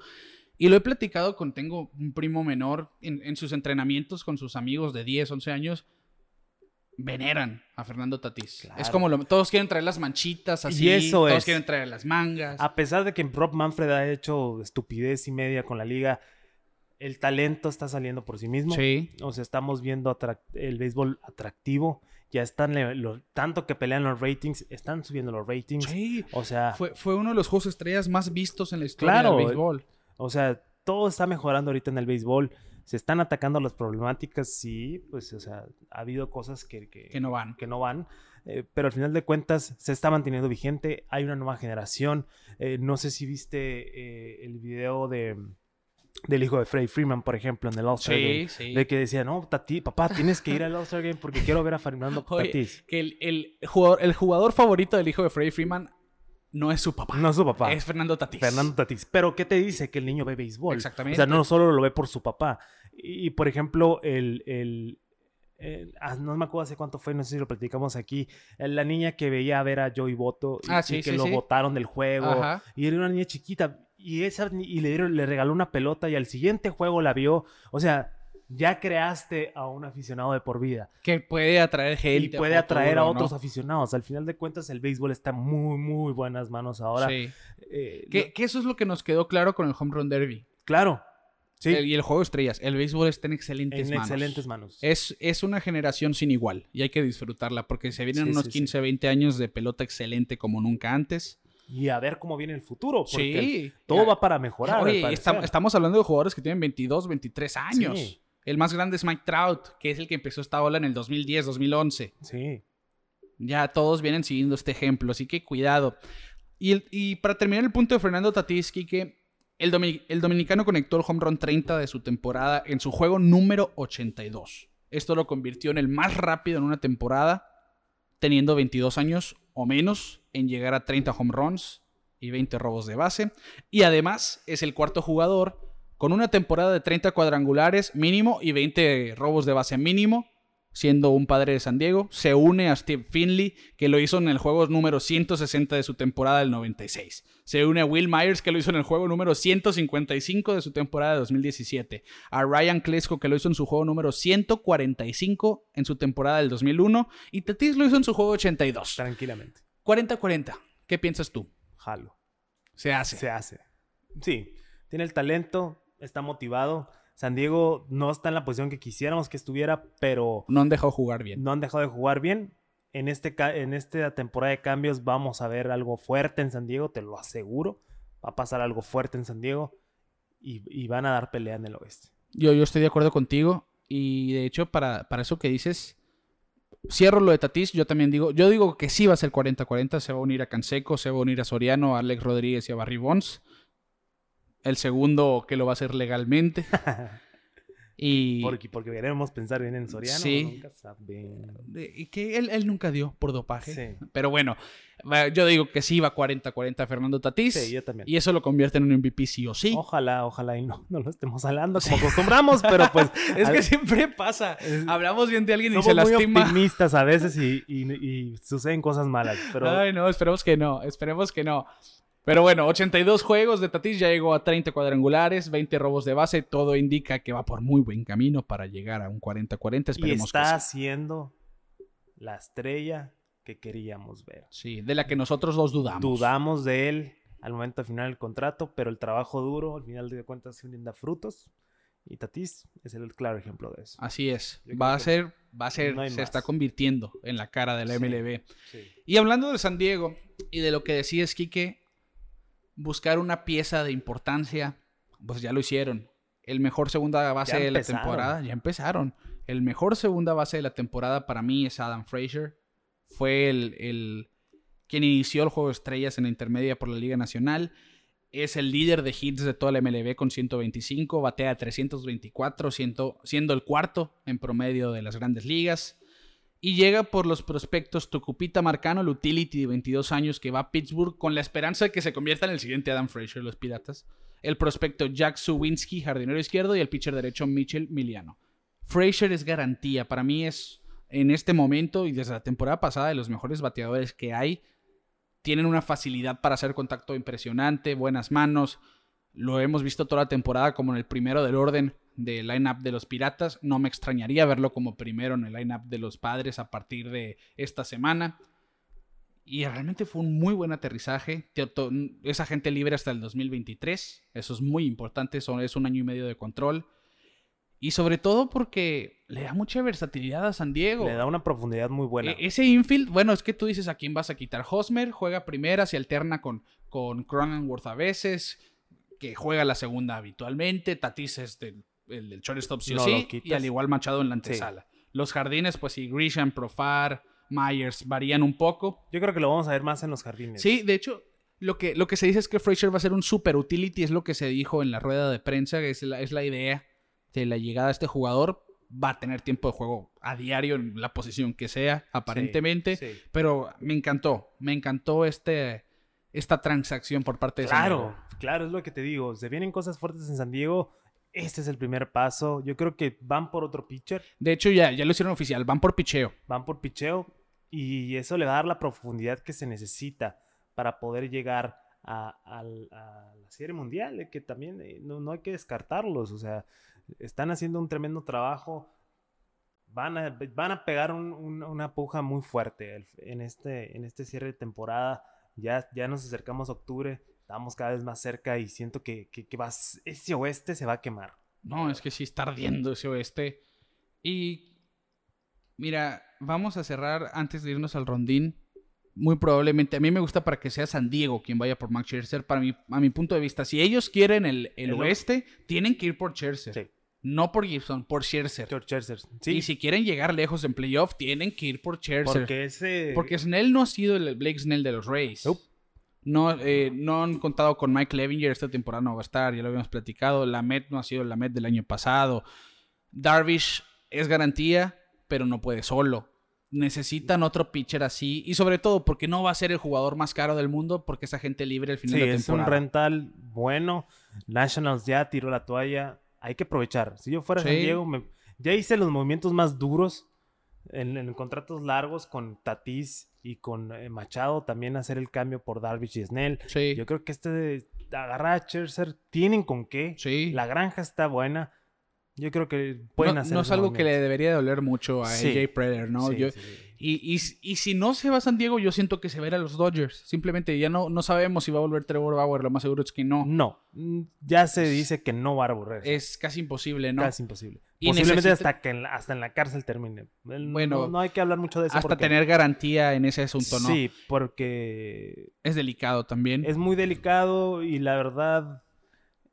Y lo he platicado con... Tengo un primo menor en, en sus entrenamientos con sus amigos de 10, 11 años. Veneran a Fernando Tatis. Es como lo- todos quieren traer las manchitas así. Y eso todos es. quieren traer las mangas. A pesar de que Rob Manfred ha hecho estupidez y media con la liga, el talento está saliendo por sí mismo. Sí. O sea, estamos viendo el béisbol atractivo. Ya están, lo- tanto que pelean los ratings, están subiendo los ratings. Sí. O sea, Fue, fue uno de los juegos estrellas más vistos en la historia Claro, del béisbol. o sea, todo está mejorando ahorita en el béisbol. Se están atacando las problemáticas, sí, pues, o sea, ha habido cosas que, que, Que no van. que no van. eh, pero al final de cuentas se está manteniendo vigente. Hay una nueva generación. Eh, no sé si viste eh, el video de, del hijo de Freddie Freeman, por ejemplo, en el All-Star Game. Sí. De que decía, no, Tati, papá, tienes que ir al All-Star Game porque quiero ver a Fernando Oye, Tatis. que el, el jugador, el jugador favorito del hijo de Freddie Freeman no es su papá. No es su papá. Es Fernando Tatis. Fernando Tatis. Pero ¿qué te dice? Que el niño ve béisbol. Exactamente. O sea, no solo lo ve por su papá. Y, por ejemplo, el... el- el- ah, no me acuerdo hace cuánto fue, no sé si lo platicamos aquí. La niña que veía a ver a Joey Boto y, Ah, y sí, que sí, lo sí. botaron del juego. Ajá. Y era una niña chiquita. Y, esa, y le, dieron, le regaló una pelota y al siguiente juego la vio. O sea, ya creaste a un aficionado de por vida. Que puede atraer gente. y puede atraer a otros ¿no? aficionados. Al final de cuentas, el béisbol está en muy, muy buenas manos ahora. Sí. Eh, Que, que eso es lo que nos quedó claro con el Home Run Derby. Claro. Sí. El- y el juego de estrellas. El béisbol está en excelentes en manos. excelentes manos. Es, es una generación sin igual y hay que disfrutarla porque se vienen Sí, unos sí, sí. 15, 20 años de pelota excelente como nunca antes. Y a ver cómo viene el futuro. Porque Sí. todo va para mejorar. Oye, estamos hablando de jugadores que tienen 22, 23 años. Sí. El más grande es Mike Trout, que es el que empezó esta ola en el 2010, 2011. Sí. Ya todos vienen siguiendo este ejemplo, así que cuidado. Y, para terminar el punto de Fernando Tatis, que el, domi- el dominicano conectó el home run 30 de su temporada en su juego número 82. Esto lo convirtió en el más rápido en una temporada, teniendo 22 años o menos en llegar a 30 home runs y 20 robos de base. Y además es el cuarto jugador con una temporada de 30 cuadrangulares mínimo y 20 robos de base mínimo, siendo un padre de San Diego. Se une a Steve Finley, que lo hizo en el juego número 160 de su temporada del 96. Se une a Will Myers, que lo hizo en el juego número 155 de su temporada de 2017. A Ryan Klesko, que lo hizo en su juego número 145 en su temporada del 2001. Y Tatis lo hizo en su juego 82. Tranquilamente. 40-40. ¿Qué piensas tú? Jalo. Se hace. Se hace. Sí. Tiene el talento, está motivado. San Diego no está en la posición que quisiéramos que estuviera, pero No han dejado jugar bien. no han dejado de jugar bien. En, este, en esta temporada de cambios vamos a ver algo fuerte en San Diego, te lo aseguro. Va a pasar algo fuerte en San Diego y, y van a dar pelea en el oeste. Yo, yo estoy de acuerdo contigo. Y de hecho, para, para eso que dices, cierro lo de Tatis. Yo también digo, yo digo que sí va a ser 40-40. Se va a unir a Canseco, se va a unir a Soriano, a Alex Rodríguez y a Barry Bonds. El segundo que lo va a hacer legalmente. Y, Porque, porque queremos pensar bien en Soriano. Sí. Nunca saben. y que él, él nunca dio por dopaje. Sí. Pero bueno, yo digo que sí va 40-40 Fernando Tatis. Sí, yo también. y eso lo convierte en un MVP sí o sí. Ojalá, ojalá y no, no lo estemos hablando como acostumbramos, pero pues Es que siempre pasa. Es- Hablamos bien de alguien y somos se muy lastima. optimistas a veces y, y- y suceden cosas malas. Pero Ay, no, esperemos que no, esperemos que no. Pero bueno, 82 juegos de Tatis, ya llegó a 30 cuadrangulares, 20 robos de base, todo indica que va por muy buen camino para llegar a un 40-40, y esperemos está que sí. haciendo la estrella que queríamos ver. Sí, de la que nosotros dos dudamos. Dudamos de él al momento de final el contrato, pero el trabajo duro al final de cuentas da frutos. Y Tatis es el claro ejemplo de eso. Así es. Va a ser, va a ser, se está convirtiendo en la cara de la MLB. Y hablando de San Diego y de lo que decías, Quique, buscar una pieza de importancia, pues ya lo hicieron. El mejor segunda base de la temporada, ya empezaron. El mejor segunda base de la temporada para mí es Adam Frazier. Fue el, el quien inició el juego de estrellas en la intermedia por la Liga Nacional. Es el líder de hits de toda la MLB con 125, batea 324, siendo, siendo el cuarto en promedio de las grandes ligas. Y llega por los prospectos Tucupita Marcano, el utility de 22 años que va a Pittsburgh con la esperanza de que se convierta en el siguiente Adam Frazier, los Piratas. El prospecto Jack Suwinski, jardinero izquierdo, y el pitcher derecho Mitchell Miliano. Frazier es garantía, para mí es en este momento y desde la temporada pasada de los mejores bateadores que hay tienen una facilidad para hacer contacto impresionante, buenas manos. Lo hemos visto toda la temporada como en el primero del orden del lineup de los Piratas. No me extrañaría verlo como primero en el lineup de los Padres a partir de esta semana. Y realmente fue un muy buen aterrizaje. Es agente libre hasta el 2023. Eso es muy importante. Es un año y medio de control. Y sobre todo porque le da mucha versatilidad a San Diego. Le da una profundidad muy buena. E, ese infield, bueno, es que tú dices a quién vas a quitar. Hosmer juega primera, se alterna con, con Cronenworth a veces, que juega la segunda habitualmente. Tatis es del, el del shortstop sí sí, y al igual Machado en la antesala. Los jardines, pues sí, Grisham, Profar, Myers varían un poco. Yo creo que lo vamos a ver más en los jardines. Sí, de hecho, lo que, lo que se dice es que Frazier va a ser un super utility, es lo que se dijo en la rueda de prensa, es la, es la idea de la llegada de este jugador va a tener tiempo de juego a diario en la posición que sea, aparentemente. Pero me encantó, me encantó este, esta transacción por parte de Claro. Claro, es lo que te digo. Se vienen cosas fuertes en San Diego. Este es el primer paso. Yo creo que van por otro pitcher. De hecho, ya, ya lo hicieron oficial. Van por picheo. Van por picheo. Y eso le va a dar la profundidad que se necesita para poder llegar a, la Serie Mundial. Que también eh, no, no hay que descartarlos. O sea, están haciendo un tremendo trabajo. Van a, van a pegar una puja muy fuerte en este, en este cierre de temporada. Ya, ya nos acercamos a octubre, estamos cada vez más cerca y siento que, que, ese oeste se va a quemar. No, es que sí está ardiendo ese oeste. Y mira, vamos a cerrar antes de irnos al rondín. Muy probablemente, a mí me gusta para que sea San Diego quien vaya por Max Scherzer. Para mi, a mi punto de vista, si ellos quieren el, el, oeste, tienen que ir por Scherzer. Sí. No por Gibson, por Scherzer. Por Scherzer. Y si quieren llegar lejos en playoff, tienen que ir por Scherzer. Porque ese... Porque Snell no ha sido el Blake Snell de los Rays. No, eh, no han contado con Mike Levinger. Esta temporada no va a estar, ya lo habíamos platicado. La Met no ha sido la Met del año pasado. Darvish es garantía, pero no puede solo. Necesitan otro pitcher así. Y sobre todo porque no va a ser el jugador más caro del mundo porque esa gente libre al final de temporada. Sí, es un rental bueno. Nationals ya tiró la toalla hay que aprovechar. Si yo fuera San Diego, ya hice los movimientos más duros en, contratos largos con Tatis y con eh, Machado, también hacer el cambio por Darvish y Snell. Yo creo que este de agarrar a tienen con qué. La granja está buena. Yo creo que pueden no, hacer. No es algo que le debería doler mucho a AJ Predator, ¿no? Yo, y, y, si no se va a San Diego, yo siento que se va a, los Dodgers. Simplemente ya no, no sabemos si va a volver Trevor Bauer. Lo más seguro es que no. No. Mm, ya se dice que no va a volver. Es casi imposible, ¿no? Casi imposible. Posiblemente hasta que en la, hasta en la cárcel termine. Bueno, no, hay que hablar mucho de eso. Hasta tener garantía en ese asunto, ¿no? Sí, porque. Es delicado también. Es muy delicado y la verdad.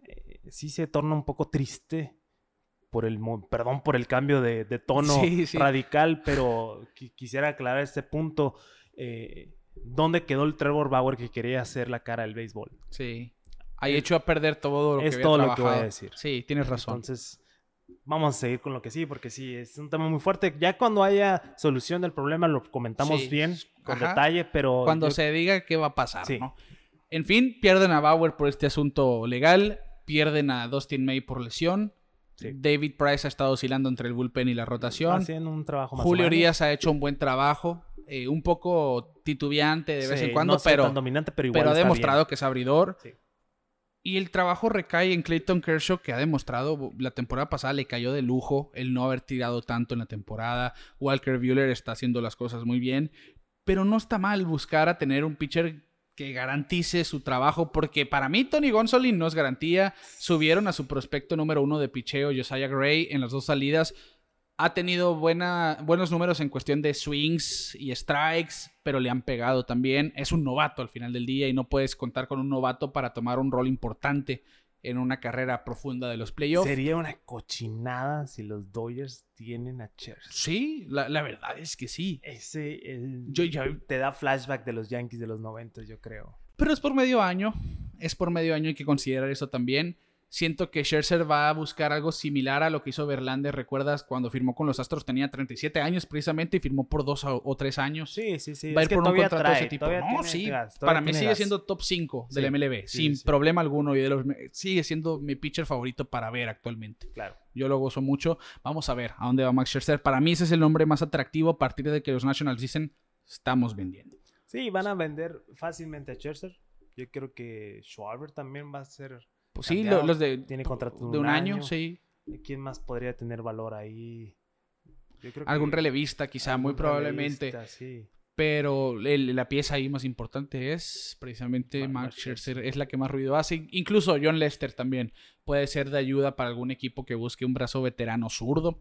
Eh, sí se torna un poco triste por el perdón por el cambio de, tono radical, pero quisiera aclarar este punto. Eh, ¿Dónde quedó el Trevor Bauer que quería hacer la cara del béisbol? Sí. Ha hecho a perder todo lo que Es todo lo que voy a decir. Sí, tienes razón. Entonces, vamos a seguir con lo que sí, porque sí, es un tema muy fuerte. Ya cuando haya solución del problema lo comentamos bien, con detalle, pero... Cuando se diga qué va a pasar, ¿no? En fin, pierden a Bauer por este asunto legal, pierden a Dustin May por lesión, David Price ha estado oscilando entre el bullpen y la rotación. Haciendo un trabajo más Julio Urias ha hecho un buen trabajo. Eh, un poco titubeante de vez en cuando, pero, dominante, pero, igual ha demostrado que es abridor. Y el trabajo recae en Clayton Kershaw, que ha demostrado, la temporada pasada le cayó de lujo el no haber tirado tanto en la temporada. Walker Buehler está haciendo las cosas muy bien. Pero no está mal buscar a tener un pitcher que garantice su trabajo, porque para mí Tony Gonsolin no es garantía. Subieron a su prospecto número uno de picheo, Josiah Gray, en las dos salidas. Ha tenido buena, buenos números en cuestión de swings y strikes, pero le han pegado también. Es un novato al final del día y no puedes contar con un novato para tomar un rol importante en una carrera profunda de los playoffs. Sería una cochinada si los Dodgers tienen a Scherzer. Sí, la, la verdad es que sí. Ese el- Yo ya- te da flashback de los Yankees de los 90, yo creo. Pero es por medio año. Es por medio año, hay que considerar eso también. Siento que Scherzer va a buscar algo similar a lo que hizo Verlander. ¿Recuerdas cuando firmó con los Astros? Tenía 37 años precisamente y firmó por dos o, tres años. Sí, sí, sí. va a ir por un contrato de trae, ese tipo. No, tiene sí. gas, Para mí sigue gas. siendo top 5 Sí, del MLB. sí, sin sí. problema alguno. Y de los, sigue siendo mi pitcher favorito para ver actualmente. Claro. Yo lo gozo mucho. Vamos a ver a dónde va Max Scherzer. Para mí ese es el nombre más atractivo a partir de que los Nationals dicen estamos vendiendo. Sí, van a vender fácilmente a Scherzer. Yo creo que Schwarber también va a ser. Pues sí, Cambiado, los de, tiene contrato de un año, sí. ¿Quién más podría tener valor ahí? Yo creo Algún que relevista, quizá, muy algún probablemente. sí. Pero el- la pieza ahí más importante es precisamente Ma- Max. Scherzer. Es la que más ruido hace. Incluso John Lester también puede ser de ayuda para algún equipo que busque un brazo veterano zurdo.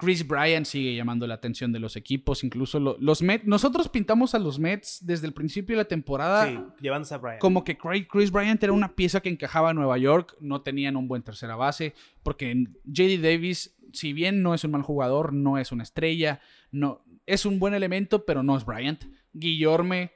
Chris Bryant sigue llamando la atención de los equipos. Incluso lo- los Mets. Nosotros pintamos a los Mets desde el principio de la temporada Sí, llevándose a Brian. como que Craig- Chris Bryant era una pieza que encajaba en Nueva York, no tenían un buen tercera base, porque JD Davis, si bien no es un mal jugador, no es una estrella, no, es un buen elemento, pero no es Bryant. Guillorme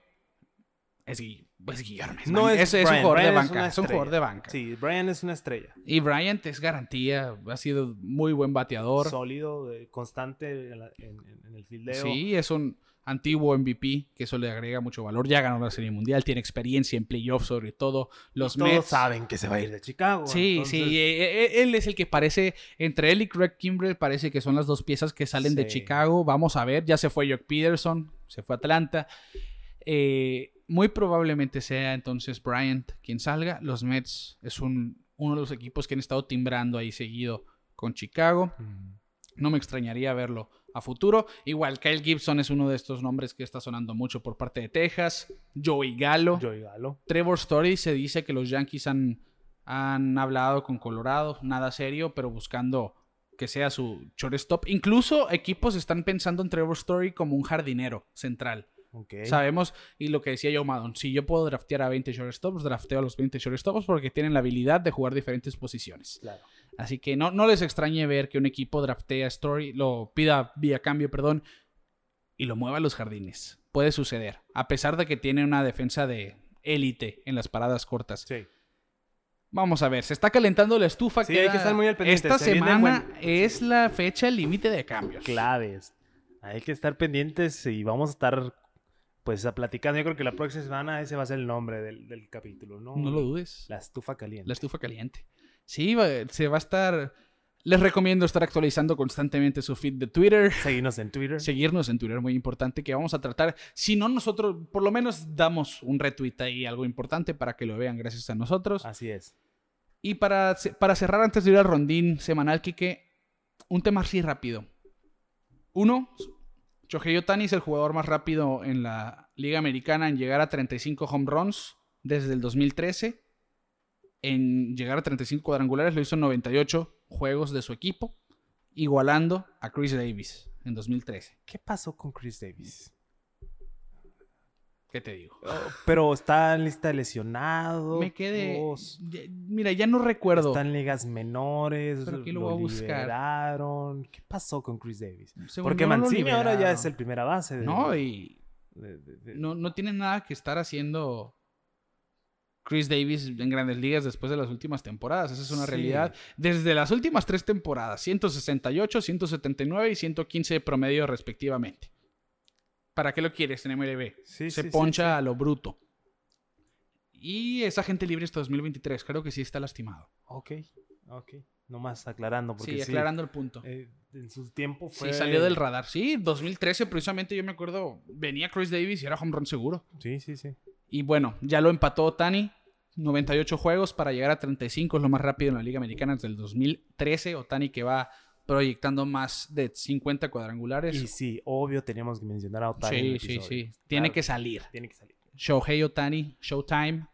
es, Gui- es Guillorme, es, No es es- es un jugador de banca, una es un jugador estrella. de banca. Sí, Brian es una estrella. Y Bryant es garantía, ha sido muy buen bateador. Sólido, constante en, la- en- en- en el fildeo. Sí, es un antiguo MVP, que eso le agrega mucho valor. Ya ganó la Serie Mundial, tiene experiencia en playoffs sobre todo. Los Todos Mets saben que se va a ir de Chicago. Sí, entonces- sí, eh, eh, él es el que parece, entre él y Craig Kimbrell parece que son las dos piezas que salen de. Chicago. Vamos a ver, ya se fue Jock Peterson, se fue a Atlanta. Eh, muy probablemente sea entonces Bryant quien salga. Los Mets es un, uno de los equipos que han estado timbrando ahí seguido con Chicago. Mm. No me extrañaría verlo a futuro. Igual, Kyle Gibson es uno de estos nombres que está sonando mucho por parte de Texas. Joey Gallo. Joey Galo. Trevor Story se dice que los Yankees han, han hablado con Colorado, nada serio, pero buscando que sea su shortstop. Incluso equipos están pensando en Trevor Story como un jardinero central. Sabemos, y lo que decía Joe Maddon, si yo puedo draftear a 20 shortstops, drafteo a los 20 shortstops porque tienen la habilidad de jugar diferentes posiciones. Claro. Así que no, no les extrañe ver que un equipo draftea a Story, lo pida vía cambio, perdón, y lo mueva a los jardines. Puede suceder, a pesar de que tiene una defensa de élite en las paradas cortas. Sí. Vamos a ver, se está calentando la estufa. Sí, hay que estar muy al pendiente, Esta se semana buen- es la fecha límite de cambios. Claves. Hay que estar pendientes y vamos a estar pues a platicando. Yo creo que la próxima semana ese va a ser el nombre del, del capítulo, ¿no? No lo dudes. La estufa caliente. La estufa caliente. Sí, va- se va a estar... Les recomiendo estar actualizando constantemente su feed de Twitter. Seguirnos en Twitter. seguirnos en Twitter, muy importante, que vamos a tratar, si no nosotros, por lo menos damos un retweet ahí, algo importante para que lo vean gracias a nosotros. Así es. Y para, para cerrar antes de ir al rondín semanal, Kike, un tema así rápido. Uno, Shohei Otani es el jugador más rápido en la Liga Americana en llegar a 35 home runs desde el 2013. En llegar a 35 cuadrangulares lo hizo en 98 juegos de su equipo, igualando a Chris Davis en 2013. ¿Qué pasó con Chris Davis? ¿Qué te digo? Oh, pero está en lista de lesionados. Me quedé. ya- Mira, ya no recuerdo. Está en ligas menores. Pero aquí lo lo voy a buscar. liberaron. ¿Qué pasó con Chris Davis? Según Porque no Mancini ahora ya es el primera base. de- No, y de- de- de- no, no tiene nada que estar haciendo Chris Davis en grandes ligas después de las últimas temporadas. Esa es una Sí. realidad. Desde las últimas tres temporadas, 168, 179 y 115 de promedio respectivamente. ¿Para qué lo quieres en MLB? Sí, Se sí, poncha sí. a lo bruto. Y es agente libre hasta 2023. Creo que sí está lastimado. Ok, ok. Nomás aclarando. Porque sí, aclarando el punto. eh, en su tiempo fue. Sí, salió del radar. Sí, 2013 precisamente yo me acuerdo, venía Chris Davis y era home run seguro. Sí, sí, sí. Y bueno, ya lo empató Otani. 98 juegos para llegar a 35, es lo más rápido en la Liga Americana desde el 2013. Otani que va proyectando más de 50 cuadrangulares. Y sí, obvio teníamos que mencionar a Otani. sí, sí, sí. Tiene Claro, que salir. Tiene que salir. Shohei Otani, Showtime.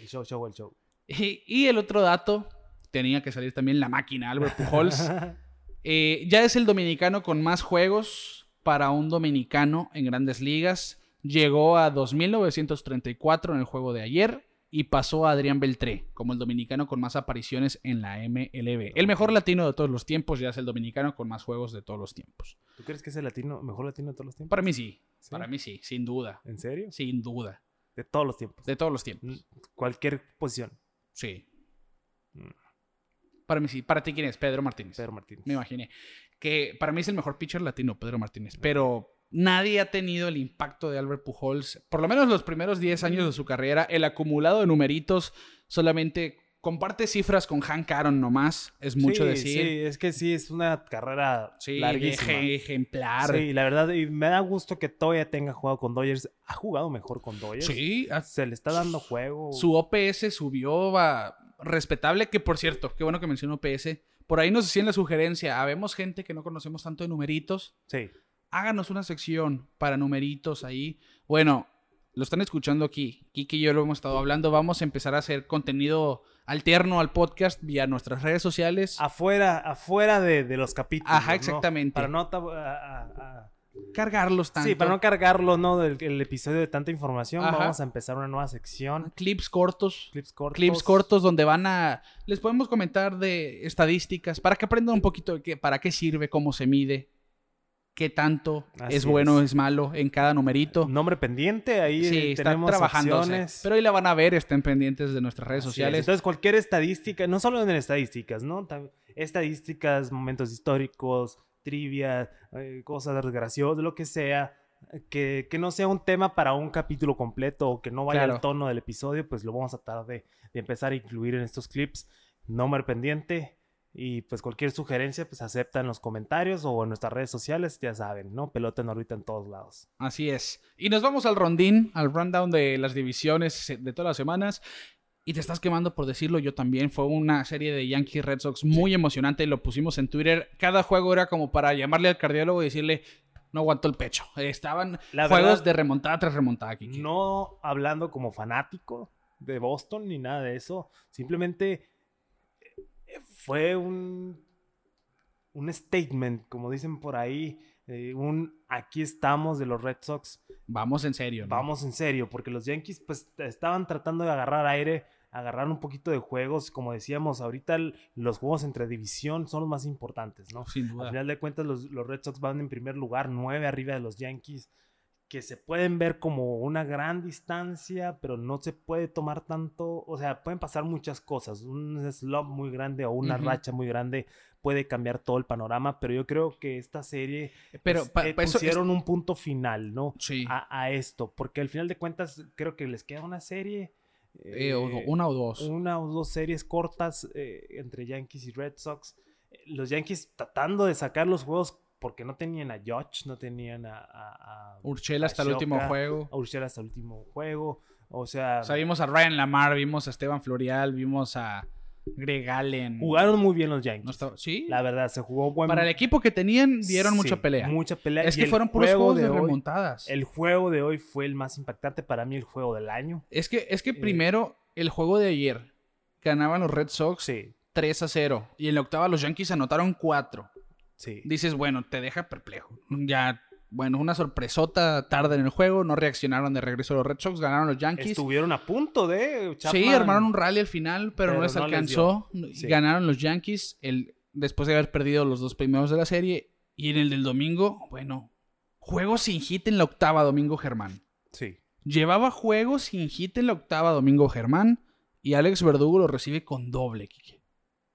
El show, show, el show. Y, y el otro dato, tenía que salir también la máquina, Albert Pujols. Eh, ya es el dominicano con más juegos para un dominicano en grandes ligas. Llegó a 2.934 en el juego de ayer y pasó a Adrián Beltré como el dominicano con más apariciones en la MLB. El mejor latino de todos los tiempos ya es el dominicano con más juegos de todos los tiempos. ¿Tú crees que es el latino, mejor latino de todos los tiempos? Para mí sí, ¿Sí? para mí sí, sin duda, ¿En serio? sin duda, De todos los tiempos. de todos los tiempos. Mm, Cualquier posición. Sí. Mm. Para mí sí. Para ti, ¿quién es? Pedro Martínez. Pedro Martínez. Me imaginé. Que para mí es el mejor pitcher latino, Pedro Martínez. Pero nadie ha tenido el impacto de Albert Pujols. Por lo menos los primeros 10 años de su carrera. El acumulado de numeritos solamente comparte cifras con Hank Aaron nomás. Es mucho sí, decir. Sí, es que sí, es una carrera Sí, larguísima. eje- ejemplar. Sí, la verdad, y me da gusto que todavía tenga jugado con Dodgers. Ha jugado mejor con Dodgers. Sí, a- Se le está dando juego. su OPS subió va, respetable, que por cierto, qué bueno que mencionó OPS. Por ahí nos decían la sugerencia, habemos gente que no conocemos tanto de numeritos, Sí. Háganos una sección para numeritos ahí. Bueno, lo están escuchando aquí. Kiki y yo lo hemos estado hablando. Vamos a empezar a hacer contenido alterno al podcast vía nuestras redes sociales. Afuera, afuera de, de los capítulos. Ajá, ¿no? exactamente. Para no. tab- a- a- a- Cargarlos tanto. Sí, para no cargarlo, ¿no? Del el episodio de tanta información. Ajá. Vamos a empezar una nueva sección. Clips cortos. Clips cortos. Clips cortos donde van a... Les podemos comentar de estadísticas para que aprendan un poquito de qué, para qué sirve, cómo se mide, qué tanto Así es bueno, es. es malo en cada numerito. Nombre pendiente. Ahí Sí, eh, tenemos trabajando. opciones. Pero ahí la van a ver, estén pendientes de nuestras redes Así es. sociales. Entonces, cualquier estadística, no solo en estadísticas, ¿no? Estadísticas, momentos históricos, trivia, eh, cosas graciosas, lo que sea, que, que no sea un tema para un capítulo completo o que no vaya Claro. al tono del episodio, pues lo vamos a tratar de, de empezar a incluir en estos clips. Nombre pendiente. Y pues cualquier sugerencia, pues acepta en los comentarios o en nuestras redes sociales, ya saben, ¿no? Pelota en órbita en todos lados. Así es. Y nos vamos al rondín, al rundown de las divisiones de todas las semanas. Y te estás quemando por decirlo, yo también. Fue una serie de Yankees Red Sox muy emocionante. Lo pusimos en Twitter. Cada juego era como para llamarle al cardiólogo y decirle, no aguantó el pecho. Estaban La juegos verdad, de remontada tras remontada, Kiki. No hablando como fanático de Boston ni nada de eso. Simplemente eh, fue un, un statement, como dicen por ahí. eh, un aquí estamos de los Red Sox. Vamos en serio. ¿no? Vamos en serio, porque los Yankees pues estaban tratando de agarrar aire, agarrar un poquito de juegos. Como decíamos, ahorita el- los juegos entre división son los más importantes, ¿no? Sin Al duda. final de cuentas, los, los Red Sox van en primer lugar, nueve arriba de los Yankees, que se pueden ver como una gran distancia, pero no se puede tomar tanto. O sea, pueden pasar muchas cosas. Un slump muy grande o una racha muy grande puede cambiar todo el panorama, pero yo creo que esta serie Pero pa- eh, eso es- pusieron un punto final, ¿no? Sí. A, a esto, porque al final de cuentas creo que les queda una serie. Eh, eh, una o dos. una o dos series cortas eh, entre Yankees y Red Sox. Eh, Los Yankees tratando de sacar los juegos porque no tenían a Judge, no tenían a, a, hasta el último juego. a Urshela hasta el último juego. O sea, O sea, vimos a Ryan Lamar, vimos a Esteban Florial, vimos a Greg Allen. jugaron muy bien los Yankees. No Sí. La verdad, se jugó buen Para el equipo que tenían, dieron mucha pelea. Mucha pelea. Es Y que fueron puros juego juegos de, remontadas. El juego de hoy fue el más impactante para mí, el juego del año. Es que, es que Eh, primero, el juego de ayer, ganaban los Red Sox Sí, 3 a 0. Y en la octava los Yankees anotaron 4. Sí. Dices, bueno, te deja perplejo. Ya, bueno, una sorpresota tarde en el juego. No reaccionaron de regreso los Red Sox. Ganaron los Yankees. Estuvieron a punto de. Sí, Chapman- armaron un rally al final, pero, no les no les alcanzó. Sí. Ganaron los Yankees el, después de haber perdido los dos primeros de la serie. Y en el del domingo, bueno, juego sin hit en la octava, Domingo Germán. Sí. Llevaba juegos sin hit en la octava, Domingo Germán. Y Alex Verdugo lo recibe con doble, Kike.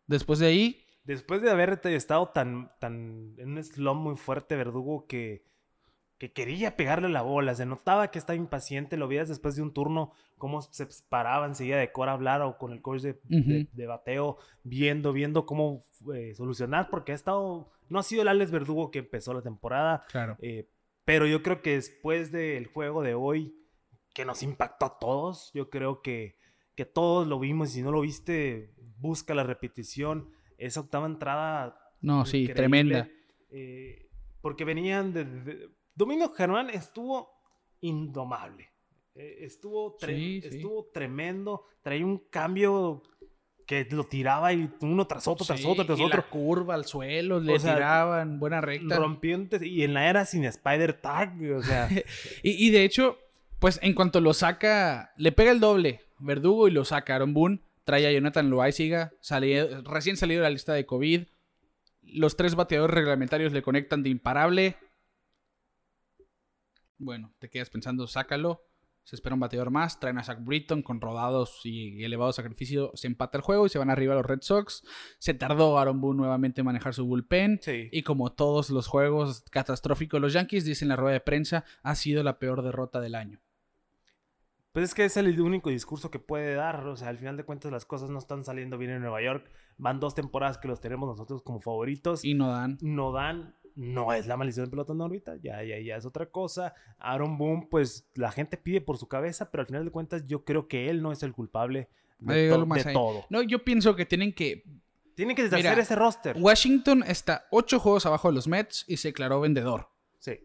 Después de ahí, Después de haber estado tan, tan en un slump muy fuerte, Verdugo, que, que quería pegarle la bola, se notaba que estaba impaciente, lo veías después de un turno, cómo se paraba enseguida de Cora a hablar o con el coach de, de bateo, viendo, viendo cómo eh, solucionar, porque ha estado, no ha sido el Alex Verdugo que empezó la temporada, claro. eh, pero yo creo que después del juego de hoy, que nos impactó a todos, yo creo que, que todos lo vimos. Si no lo viste, busca la repetición. Esa octava entrada. No, sí, tremenda. eh, porque venían de, de- Domingo Germán estuvo indomable. Eh, estuvo, tre- Sí, sí. estuvo tremendo. Traía un cambio que lo tiraba y uno tras otro, tras Sí, otro, tras y otro. la curva al suelo, le O sea, tiraban buena recta. Rompientes y en la era sin Spider Tag, o sea, Y, y de hecho, pues en cuanto lo saca, le pega el doble Verdugo y lo saca Aaron Boone, trae a Jonathan Loaiziga, recién salido de la lista de COVID. Los tres bateadores reglamentarios le conectan de imparable. Bueno, te quedas pensando, sácalo. Se espera un bateador más. Traen a Zach Britton con rodados y elevado sacrificio. Se empata el juego y se van arriba los Red Sox. Se tardó Aaron Boone nuevamente en manejar su bullpen. sí. Y como todos los juegos catastróficos, los Yankees dicen en la rueda de prensa, ha sido la peor derrota del año. Pues es que es el único discurso que puede dar. O sea, al final de cuentas las cosas no están saliendo bien en Nueva York. Van dos temporadas que los tenemos nosotros como favoritos. Y no dan. no dan. No es la maldición de pelota en órbita, ya, ya, ya es otra cosa. Aaron Boone, pues la gente pide por su cabeza, pero al final de cuentas yo creo que él no es el culpable de, to- todo. No, yo pienso que tienen que... Tienen que deshacer Mira, ese roster. Washington está ocho juegos abajo de los Mets y se declaró vendedor. Sí.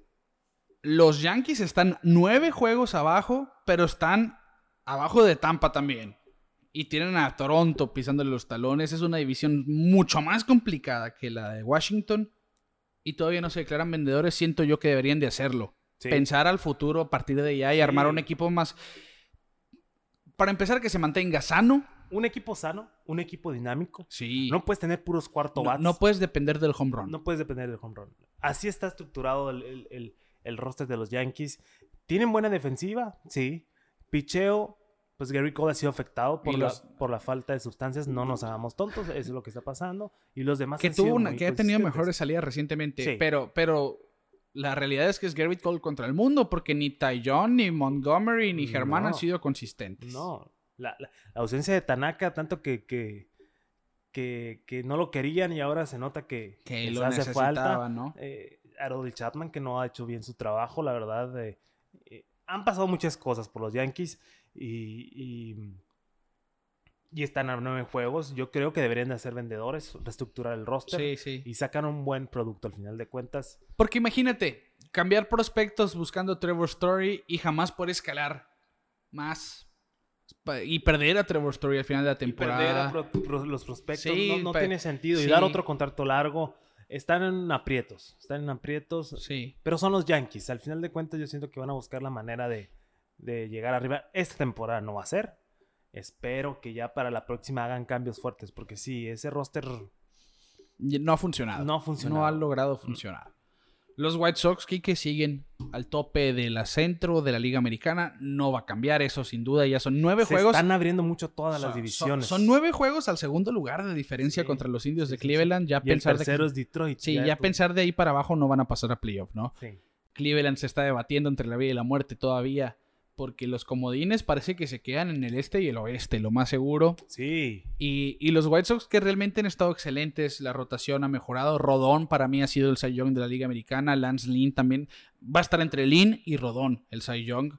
Los Yankees están nueve juegos abajo, pero están abajo de Tampa también. Y tienen a Toronto pisándole los talones. Es una división mucho más complicada que la de Washington. Y todavía no se declaran vendedores. Siento yo que deberían de hacerlo. Sí. Pensar al futuro a partir de ya y Sí. armar un equipo más... Para empezar, que se mantenga sano. Un equipo sano, un equipo dinámico. Sí. No puedes tener puros cuarto No, bats. no puedes depender del home run. No puedes depender del home run. Así está estructurado el, el- el- el roster de los Yankees. ¿Tienen buena defensiva? Sí. Picheo, pues Gary Cole ha sido afectado por, Y la, los- por la falta de sustancias. No nos hagamos tontos, eso es lo que está pasando. Y los demás que han sido tuvo una, muy que ha tenido mejores salidas recientemente. Sí. Pero, pero la realidad es que es Garrett Cole contra el mundo, porque ni Ty John, ni Montgomery, ni Germán No. han sido consistentes. No, la, la- la ausencia de Tanaka, tanto que, que, que, que no lo querían y ahora se nota que, Que les lo hace falta. ¿no? Eh, Harold Chapman, que no ha hecho bien su trabajo, la verdad. eh, eh, han pasado muchas cosas por los Yankees y, y, y están a nueve juegos. Yo creo que deberían de ser vendedores, reestructurar el roster Sí, sí. y sacar un buen producto al final de cuentas. Porque imagínate, cambiar prospectos buscando Trevor Story y jamás poder escalar más. Y perder a Trevor Story al final de la Y perder a temporada. pro- pro- los prospectos Sí, no, no tiene sentido. Y dar otro contrato largo. Están en aprietos. Están en aprietos. Sí. Pero son los Yankees. Al final de cuentas, yo siento que van a buscar la manera de, de llegar arriba. Esta temporada no va a ser. Espero que ya para la próxima hagan cambios fuertes. Porque sí, ese roster No ha funcionado. no ha funcionado. No ha logrado funcionar. Los White Sox, que siguen al tope de la centro de la Liga Americana. No va a cambiar eso, sin duda. Ya son nueve Se juegos. están abriendo mucho todas Son- las divisiones. Son, nueve juegos al segundo lugar de diferencia Sí. contra los indios Sí, de. Cleveland. Ya Y el pensar de tercero es Detroit. sí, ya tú- pensar de ahí para abajo no van a pasar a playoff, ¿no? sí. Cleveland se está debatiendo entre la vida y la muerte todavía. Porque los comodines parece que se quedan en el este y el oeste, lo más seguro. Sí. Y, y los White Sox que realmente han estado excelentes, la rotación ha mejorado. Rodón para mí ha sido el Cy Young de la Liga Americana. Lance Lynn también va a estar entre Lynn y Rodón, el Cy Young.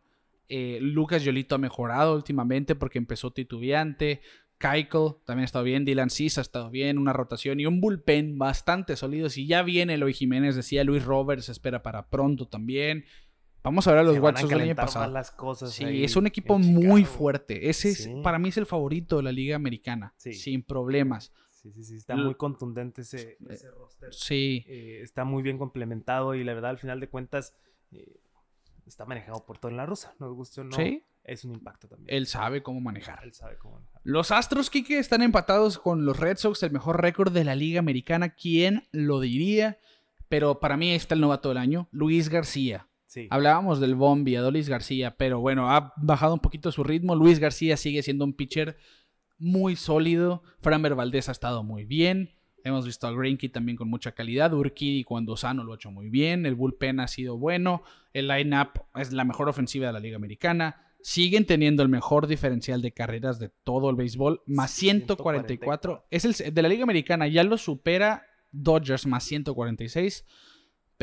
Eh, Lucas Yolito ha mejorado últimamente porque empezó titubeante. Keuchel también ha estado bien. Dylan Cis ha estado bien. Una rotación y un bullpen bastante sólido. Si ya viene Eloy Jiménez, decía Luis Roberts, espera para pronto también. Vamos a ver a los Sox del año pasado. más las cosas Sí, ahí es un equipo muy fuerte. Ese es, para mí es el favorito de la Liga Americana. Sí. Sin problemas. Sí, sí, sí. Está muy contundente ese, ese roster. Sí. eh, está muy bien complementado y la verdad al final de cuentas eh, está manejado por todo en la rusa. Nos guste o no, Sí. es un impacto también. Él sabe cómo manejar. Él sabe cómo manejar. Los Astros, Kike, están empatados con los Red Sox, el mejor récord de la Liga Americana. ¿Quién lo diría? Pero para mí está el novato del año, Luis García. Sí. Hablábamos del Bombi, Adolis García, pero bueno, ha bajado un poquito su ritmo. Luis García sigue siendo un pitcher muy sólido. Framber Valdez ha estado muy bien. Hemos visto a Greinke también con mucha calidad. Urquidy cuando sano lo ha hecho muy bien. El bullpen ha sido bueno. El line-up es la mejor ofensiva de la Liga Americana. Siguen teniendo el mejor diferencial de carreras de todo el béisbol. Más 144. Es el de la Liga Americana. Ya lo supera Dodgers más 146.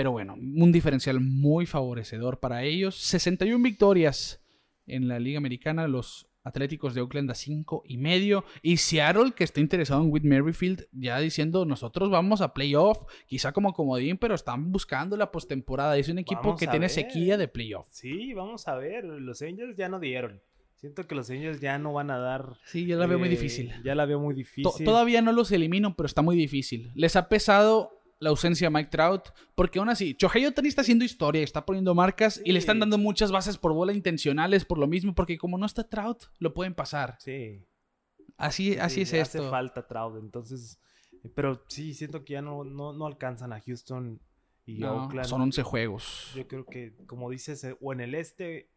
Pero bueno, un diferencial muy favorecedor para ellos. 61 victorias en la Liga Americana. Los Atléticos de Oakland a 5 y medio. Y Seattle, que está interesado en Whit Merrifield, ya diciendo, nosotros vamos a playoff, quizá como comodín, pero están buscando la postemporada. Es un equipo Vamos que tiene ver. sequía de playoff. Sí, vamos a ver. Los Angels ya no dieron. Siento que los Angels ya no van a dar. Sí, yo la veo muy eh, difícil. Ya la veo muy difícil. todavía no los elimino, pero está muy difícil. Les ha pesado la ausencia de Mike Trout, porque aún así, Shohei Ohtani está haciendo historia, está poniendo marcas y le están dando muchas bases por bola intencionales por lo mismo, porque como no está Trout, lo pueden pasar. Sí. Así, así sí, es esto. Hace falta Trout, entonces. Pero sí, siento que ya no, no, no alcanzan a Houston y No, Oakland. son 11 juegos. Yo creo que, como dices, eh, o en el este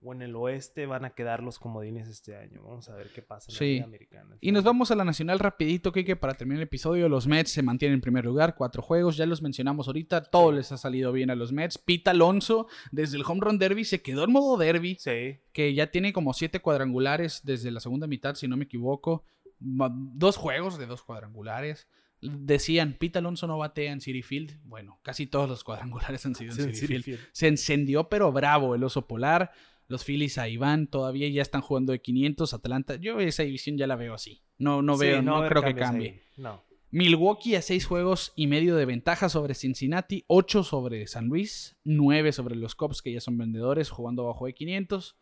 o en el oeste van a quedar los comodines este año. Vamos a ver qué pasa en la. Liga Americana. Y nos vamos a la nacional rapidito, Kike, para terminar el episodio. Los Mets se mantienen en primer lugar, cuatro juegos, ya los mencionamos ahorita, todo les ha salido bien a los Mets. Pete Alonso, desde el Home Run Derby, se quedó en modo derby, Sí. que ya tiene como siete cuadrangulares desde la segunda mitad, si no me equivoco. Dos juegos de dos cuadrangulares. Decían, Pete Alonso no batea en City Field. Bueno, casi todos los cuadrangulares han sido en Sí, City City Field. Field. Se encendió, pero bravo el oso polar. Los Phillies ahí van, todavía ya están jugando de 500. Atlanta, yo esa división ya la veo así. No, no Sí, veo, no, creo que cambie. ahí. No. Milwaukee a seis juegos y medio de ventaja sobre Cincinnati, 8 sobre San Luis, 9 sobre los Cubs que ya son vendedores jugando bajo de 500.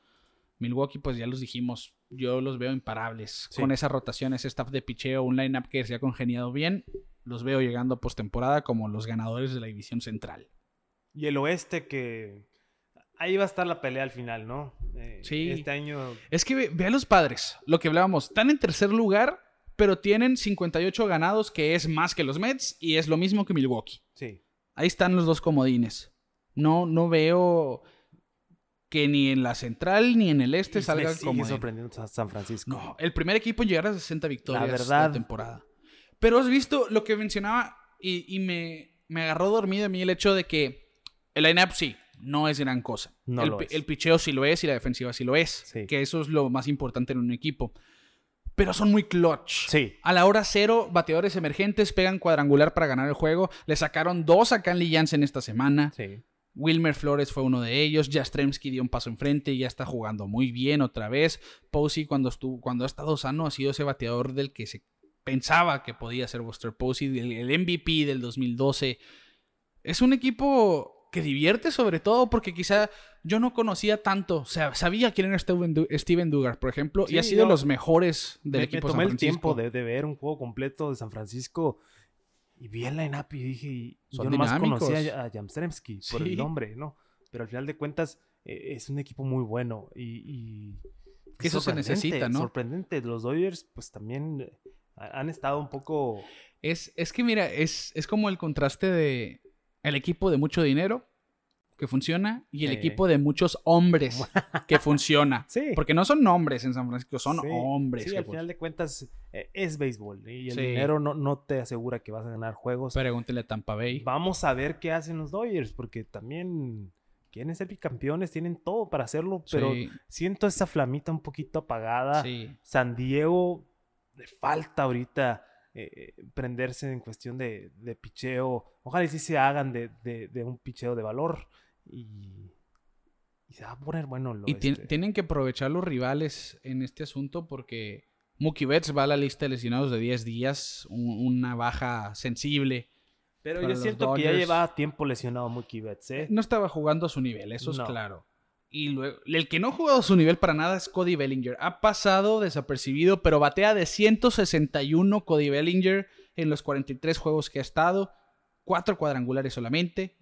Milwaukee, pues ya los dijimos, yo los veo imparables. Sí. Con esa rotación, ese staff de picheo, un lineup que se ha congeniado bien, los veo llegando a postemporada como los ganadores de la división central. Y el oeste que... Ahí va a estar la pelea al final, ¿no? Eh, Sí. Este año... Es que ve, ve a los padres, lo que hablábamos, están en tercer lugar, pero tienen 58 ganados, que es más que los Mets y es lo mismo que Milwaukee. Sí. Ahí están los dos comodines. No, no veo que ni en la central ni en el este Y salga como. sorprendiendo Sa- San Francisco. No, el primer equipo en llegar a 60 victorias La verdad. de temporada. Pero has visto lo que mencionaba y, y me, me agarró dormido a mí el hecho de que el line-up sí, no es gran cosa. No el, lo pi- es. el picheo sí lo es y la defensiva sí lo es. Sí. Que eso es lo más importante en un equipo. Pero son muy clutch. Sí. A la hora cero, bateadores emergentes pegan cuadrangular para ganar el juego. Le sacaron dos a Canley Jansen esta semana. Sí. Wilmer Flores fue uno de ellos. Jastremski dio un paso enfrente y ya está jugando muy bien otra vez. Posey, cuando, estuvo, cuando ha estado sano, ha sido ese bateador del que se pensaba que podía ser Buster Posey, el, el MVP del 2012. Es un equipo que divierte sobre todo porque quizá yo no conocía tanto. O sea, sabía quién era Steven, Du- Steven Dugar, por ejemplo, y ha sido los mejores del me, equipo me tomé San el tiempo de, de ver un juego completo de San Francisco y vi el line-up y dije, y Son yo nomás dinámicos. conocía a Jamstremski por Sí. el nombre, ¿no? Pero al final de cuentas eh, es un equipo muy bueno y... y Que eso se necesita, ¿no? Sorprendente. Los Dodgers pues también eh, ha- han estado un poco... Es, es que mira, es, es como el contraste de el equipo de mucho dinero que funciona y el Sí. equipo de muchos hombres que funciona. Sí. Porque no son hombres en San Francisco, son Sí, hombres. Sí, al final de cuentas eh, es béisbol y el dinero no, no te asegura que vas a ganar juegos. Pregúntele a Tampa Bay. Vamos a ver qué hacen los Dodgers, porque también quieren ser bicampeones, tienen todo para hacerlo, pero siento esa flamita un poquito apagada. San Diego le falta ahorita eh, prenderse en cuestión de, de picheo. Ojalá y sí se hagan de, de- de un picheo de valor y, y se va a poner bueno lo Y este. tienen que aprovechar los rivales en este asunto porque Mookie Betts va a la lista de lesionados de 10 días, un- una baja sensible. Pero yo siento que ya llevaba tiempo lesionado Mookie Betts, ¿eh? No estaba jugando a su nivel, eso es claro. Y luego, el que no ha jugado a su nivel para nada es Cody Bellinger. Ha pasado desapercibido, pero batea de 161 Cody Bellinger en los 43 juegos que ha estado. Cuatro cuadrangulares solamente,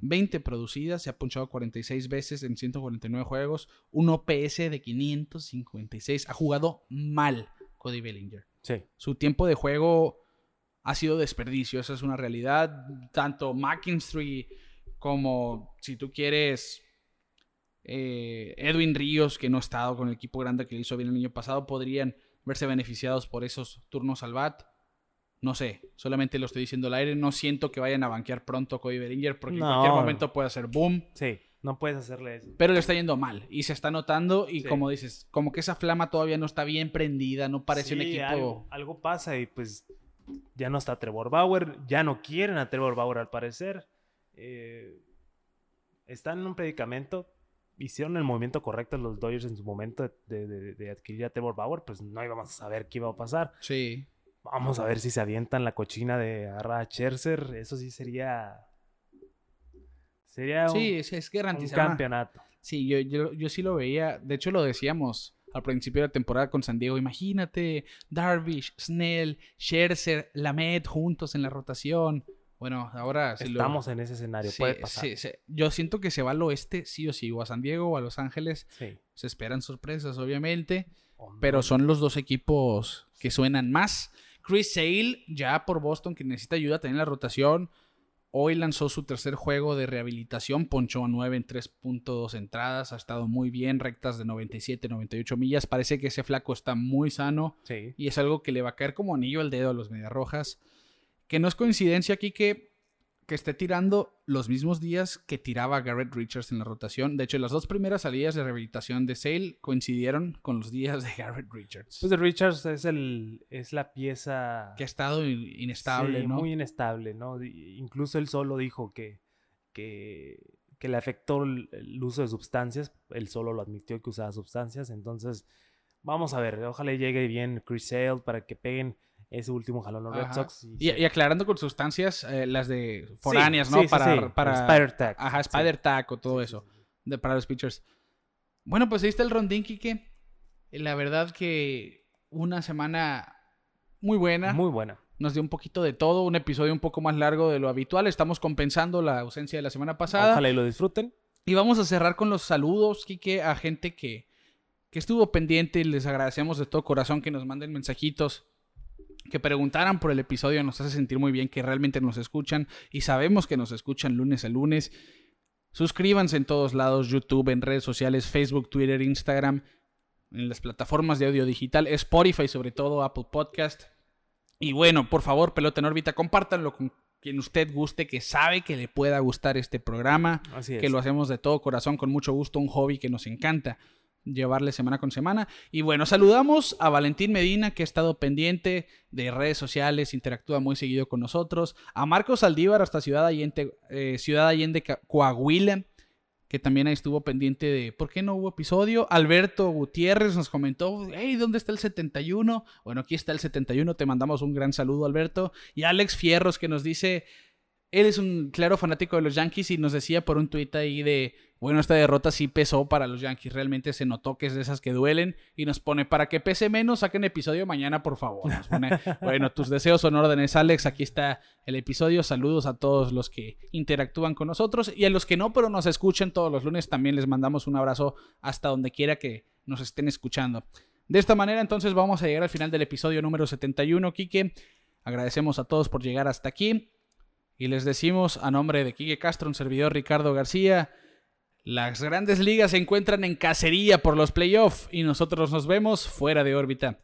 20 producidas, se ha punchado 46 veces en 149 juegos, un OPS de 556. Ha jugado mal Cody Bellinger. Sí. Su tiempo de juego ha sido desperdicio, esa es una realidad. Tanto McKinstry como, si tú quieres, eh, Edwin Ríos, que no ha estado con el equipo grande que le hizo bien el año pasado, podrían verse beneficiados por esos turnos al bat. No sé, solamente lo estoy diciendo al aire. No siento que vayan a banquear pronto a Cody Bellinger porque en No. cualquier momento puede hacer boom. Sí, no puedes hacerle eso. Pero le está yendo mal y se está notando. Y Sí. como dices, como que esa flama todavía no está bien prendida, no parece un equipo. Algo, algo pasa y pues ya no está Trevor Bauer, ya no quieren a Trevor Bauer al parecer. Eh, están en un predicamento hicieron el movimiento correcto los Dodgers en su momento de, de- de adquirir a Trevor Bauer, pues no íbamos a saber qué iba a pasar. Sí. Vamos a ver si se avientan la cochina de agarrar a Scherzer. Eso sí sería. Sería un, Sí, es, es un garantizar. campeonato. Sí, yo, yo, yo sí lo veía. De hecho, lo decíamos al principio de la temporada con San Diego. Imagínate, Darvish, Snell, Scherzer, Lamed juntos en la rotación. Bueno, ahora lo- Estamos en ese escenario. Sí, puede pasar. sí, sí. Yo siento que se va al oeste, sí o sí, o a San Diego o a Los Ángeles. Sí. Se esperan sorpresas, obviamente. No. Pero son los dos equipos que suenan más. Chris Sale, ya por Boston, que necesita ayuda también en la rotación. Hoy lanzó su tercer juego de rehabilitación, ponchó a 9 en 3.2 entradas, ha estado muy bien, rectas de 97, 98 millas. Parece que ese flaco está muy sano Sí. y es algo que le va a caer como anillo al dedo a los Medias Rojas. Que no es coincidencia aquí que, que esté tirando los mismos días que tiraba Garrett Richards en la rotación. De hecho, las dos primeras salidas de rehabilitación de Sale coincidieron con los días de Garrett Richards. Pues de Richards es, el, es la pieza. que ha estado in- inestable, sí, ¿no? Muy inestable, ¿no? Incluso él solo dijo que, que, que le afectó el, el uso de sustancias. Él solo lo admitió que usaba sustancias. Entonces, vamos a ver. Ojalá llegue bien Chris Sale para que peguen ese último jalón los Red. Sox. y Y, y aclarando con sustancias, eh, las de foráneas, Sí, ¿no? sí, para, sí, para Spider Tag. Ajá, Sí. Spider Tag o todo eso. de, para los pitchers. Bueno, pues ahí está el rondín, Kike. La verdad que una semana muy buena. Muy buena. Nos dio un poquito de todo, un episodio un poco más largo de lo habitual. Estamos compensando la ausencia de la semana pasada. Ojalá y lo disfruten. Y vamos a cerrar con los saludos, Kike, a gente que, que estuvo pendiente. Les agradecemos de todo corazón que nos manden mensajitos, que preguntaran por el episodio. Nos hace sentir muy bien que realmente nos escuchan y sabemos que nos escuchan lunes a lunes. Suscríbanse en todos lados, YouTube, en redes sociales, Facebook, Twitter, Instagram, en las plataformas de audio digital, Spotify sobre todo, Apple Podcast. Y bueno, por favor, pelota en órbita, compártanlo con quien usted guste, que sabe que le pueda gustar este programa Así es. que lo hacemos de todo corazón, con mucho gusto, un hobby que nos encanta llevarle semana con semana. Y bueno, saludamos a Valentín Medina, que ha estado pendiente de redes sociales, interactúa muy seguido con nosotros, a Marcos Aldívar hasta Ciudad Allende, eh, Ciudad Allende, Coahuila, que también estuvo pendiente de por qué no hubo episodio. Alberto Gutiérrez nos comentó, hey, ¿dónde está el 71? Bueno, aquí está el 71, te mandamos un gran saludo, Alberto. Y Alex Fierros, que nos dice, él es un claro fanático de los Yankees y nos decía por un tuit ahí de, bueno, esta derrota sí pesó para los Yankees, realmente se notó que es de esas que duelen y nos pone, para que pese menos, saquen episodio mañana, por favor. Nos pone, bueno, tus deseos son órdenes, Alex, aquí está el episodio, saludos a todos los que interactúan con nosotros y a los que no, pero nos escuchan todos los lunes, también les mandamos un abrazo hasta donde quiera que nos estén escuchando. De esta manera, entonces, vamos a llegar al final del episodio número 71, Quique. Agradecemos a todos por llegar hasta aquí. Y les decimos a nombre de Quique Castro, un servidor Ricardo García, las grandes ligas se encuentran en cacería por los playoffs y nosotros nos vemos fuera de órbita.